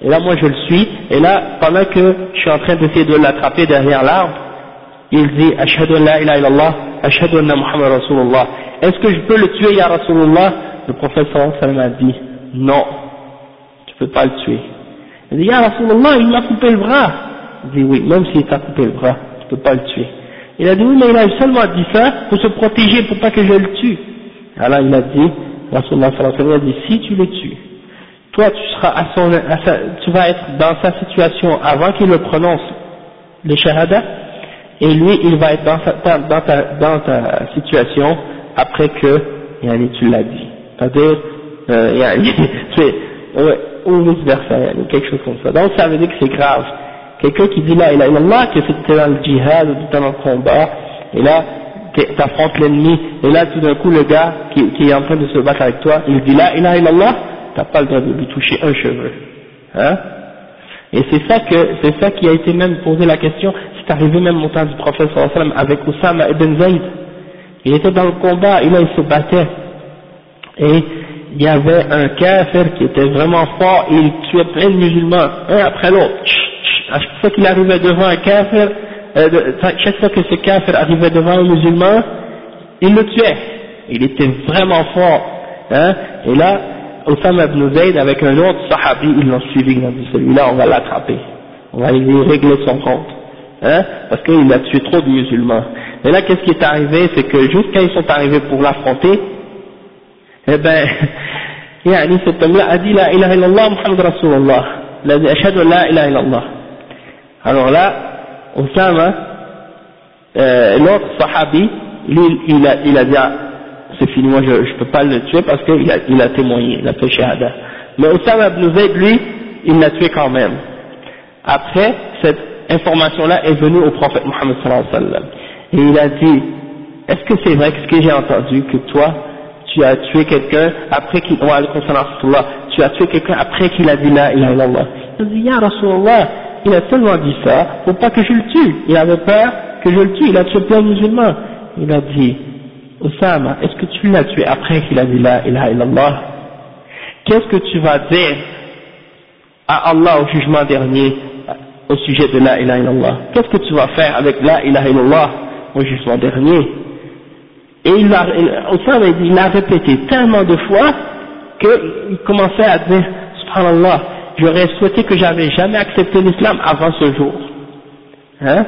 Et là, moi, je le suis, et là, pendant que je suis en train d'essayer de l'attraper derrière l'arbre, il dit « Ashhadu an la ilaha ashhadu anna Muhammad Rasulullah » Est-ce que je peux le tuer, ya Rasulullah? Le prophète sallallahu alayhi wa a dit « Non, tu peux pas le tuer. » Il dit « Ya Rasulullah, il m'a coupé le bras. » dit « Oui, même s'il t'a coupé le bras, tu peux pas le tuer. » Il a dit « Oui, mais il a seulement dit ça pour se protéger, pour pas que je le tue. » Alors il a dit, Rasulullah a dit « Si tu le tues, toi tu seras à son, à sa, tu vas être dans sa situation avant qu'il le prononce, le shahada, et lui il va être dans, sa, dans, ta, dans ta situation après que yani, tu l'as dit. C'est-à-dire, euh, yani, ou vice versa, quelque chose comme ça. Donc ça veut dire que c'est grave. Quelqu'un qui dit là, il a Allah, que c'était dans le djihad, ou dans le combat, et là, t'affrontes l'ennemi, et là tout d'un coup le gars qui, est en train de se battre avec toi, il dit là, il a Allah, t'as pas le droit de lui toucher un cheveu. Hein? Et c'est ça que, c'est ça qui a été même posé la question, c'est arrivé même au temps du prophète sallam avec Oussama ibn Zayd. Il était dans le combat, et là il se battait. Et il y avait un kafir qui était vraiment fort, et il tuait plein de musulmans, un après l'autre. À chaque fois qu'il arrivait devant un kafir, euh, chaque fois que ce kafir arrivait devant un musulman, il le tuait. Il était vraiment fort. Hein et là, Osama ibn Zayd avec un autre sahabi, ils l'ont suivi, ils ont dit celui-là on va l'attraper, on va lui régler son compte, hein, parce qu'il a tué trop de musulmans. Et là qu'est-ce qui est arrivé, c'est que juste quand ils sont arrivés pour l'affronter, eh ben, yani cet homme-là a dit la ilaha illallah Muhammad Rasulullah, il a dit ashhadu la ilaha illallah. Alors là, Osama, euh, l'autre sahabi, lui il a, il a dit c'est fini, moi je ne peux pas le tuer parce qu'il a, il a témoigné, il a fait shahada. Mais Osama ibn Zayd, lui, il l'a tué quand même. Après, cette information-là est venue au prophète Mohammed sallallahu alayhi wa sallam. Et il a dit, est-ce que c'est vrai que ce que j'ai entendu, que toi, tu as tué quelqu'un après qu'il, tu as tué quelqu'un après qu'il a dit la ilaha illallah? Il a dit, ya Rasulallah, il a tellement dit ça, pour pas que je le tue. Il avait peur que je le tue, il a tué plein de musulmans. Il a dit, Osama, est-ce que tu l'as tué après qu'il a dit la ilaha illallah? Qu'est-ce que tu vas dire à Allah au jugement dernier au sujet de la ilaha illallah? Qu'est-ce que tu vas faire avec la ilaha illallah au jugement dernier? Et il a, Osama il a répété tellement de fois qu'il commençait à dire Subhanallah, j'aurais souhaité que j'avais jamais accepté l'islam avant ce jour. Hein?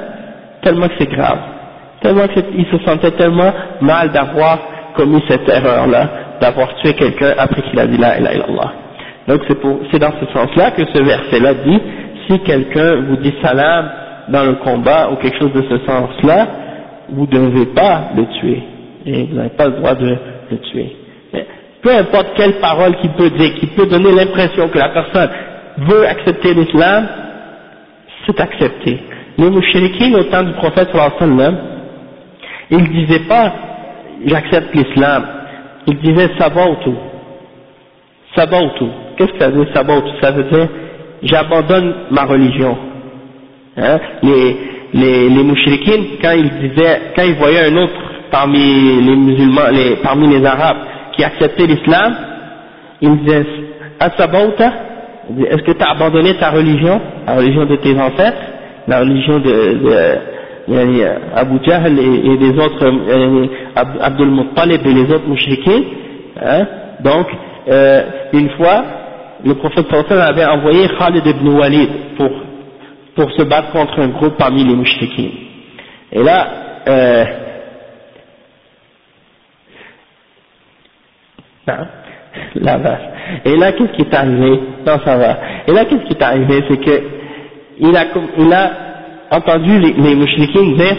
Tellement que c'est grave tellement qu'il se sentait tellement mal d'avoir commis cette erreur-là, d'avoir tué quelqu'un après qu'il a dit la ilaha illallah. Donc c'est dans ce sens-là que ce verset-là dit, si quelqu'un vous dit salam dans le combat ou quelque chose de ce sens-là, vous ne devez pas le tuer, et vous n'avez pas le droit de le tuer. Peu importe quelle parole qu'il peut dire, qui peut donner l'impression que la personne veut accepter l'islam, c'est accepté. Les mouchriquins au temps du prophète sallam, il ne disait pas j'accepte l'islam, il disait sabautu. Sabautu. Qu'est-ce que ça veut dire sabautu Ça veut dire j'abandonne ma religion. Hein? Les, les, les mouchriquines, quand ils disaient, quand ils voyaient un autre parmi les musulmans, les, parmi les arabes qui acceptait l'islam, ils disaient Asabauta, est-ce que tu as abandonné ta religion, la religion de tes ancêtres, la religion de, Abu Jahl et, les autres, yani, Abdul Muttalib et les autres mouchriquins, hein, donc, euh, une fois, le prophète avait envoyé Khalid ibn Walid pour, pour se battre contre un groupe parmi les mouchriquins. Et là, euh, là, là. Et là, qu'est-ce qui est arrivé Non, ça va. Et là, qu'est-ce qui est arrivé? C'est que il a, il a entendu les, les mouchriquins dire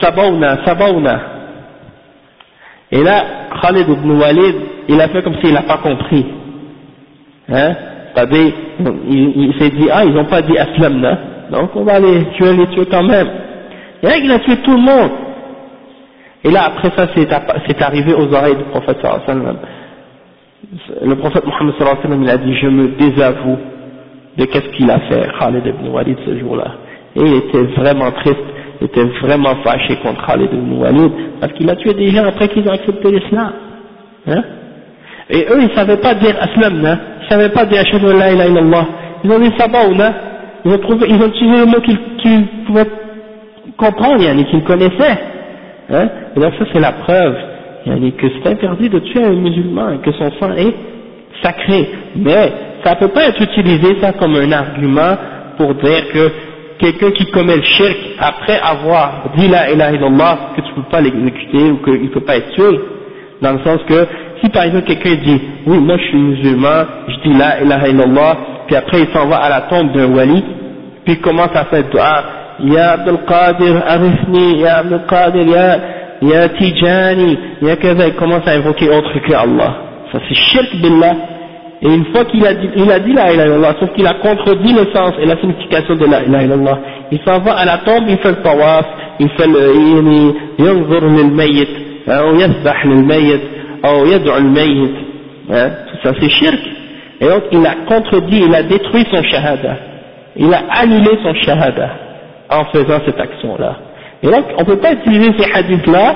Sabauna, Sabauna. Et là, Khalid ibn Walid, il a fait comme s'il n'a pas compris. Hein? C'est-à-dire, il, s'est dit, ah, ils n'ont pas dit Aslamna, donc on va les tuer, les tuer quand même. Et là, il a tué tout le monde. Et là, après ça, c'est arrivé aux oreilles du prophète sallallahu. Le prophète Mohammed sallallahu alayhi wa sallam, il a dit, je me désavoue de qu'est-ce qu'il a fait, Khalid ibn Walid, ce jour-là. Et il était vraiment triste, il était vraiment fâché contre Khalid ibn Walid, parce qu'il a tué des gens après qu'ils ont accepté l'islam. Hein Et eux, ils savaient pas dire aslam, hein ils savaient pas dire ashhadu la ilaha illallah. Ils ont dit sabaouna, ils ont trouvé, ils ont utilisé le mot qu'ils pouvaient comprendre, yani, qu'ils connaissaient. Hein et donc ça c'est la preuve, que c'est interdit de tuer un musulman et que son sang est sacré. Mais ça ne peut pas être utilisé ça comme un argument pour dire que quelqu'un qui commet le shirk après avoir dit la ilaha illallah que tu ne peux pas l'exécuter ou qu'il ne peut pas être tué. Dans le sens que si par exemple quelqu'un dit oui moi je suis musulman, je dis la ilaha illallah, puis après il s'en va à la tombe d'un wali, puis il commence à faire dua, Ya Abdul Qadir, arifni, Ya Abdul Qadir, Ya, ya Tijani, ya Kaza, il commence à invoquer autre que Allah. Ça c'est shirk billah. Et une fois qu'il a dit, il a dit la ilaha illallah, sauf qu'il a contredit le sens et la signification de la ilaha illallah. Il s'en va à la tombe, il fait le tawaf, il fait le yini, yanzur lil mayyit, ou yasbah lil mayyit, ou yad'u lil mayyit. Hein, tout ça c'est shirk. Et donc il a contredit, il a détruit son shahada. Il a annulé son shahada en faisant cette action-là. Et donc on ne peut pas utiliser ces hadiths-là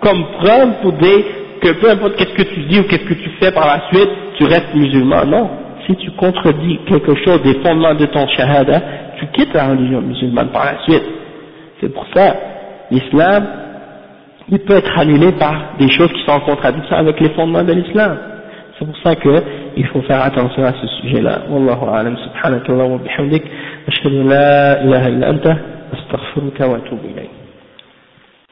comme preuve pour dire que peu importe qu'est-ce que tu dis ou qu'est-ce que tu fais par la suite, tu restes musulman. Non. Si tu contredis quelque chose des fondements de ton shahada, tu quittes la religion musulmane par la suite. C'est pour ça, l'islam, il peut être annulé par des choses qui sont en contradiction avec les fondements de l'islam. C'est pour ça qu'il faut faire attention à ce sujet-là. Wallahu a'lam wa bihamdik. Anta astaghfiruka wa atubu ilayk.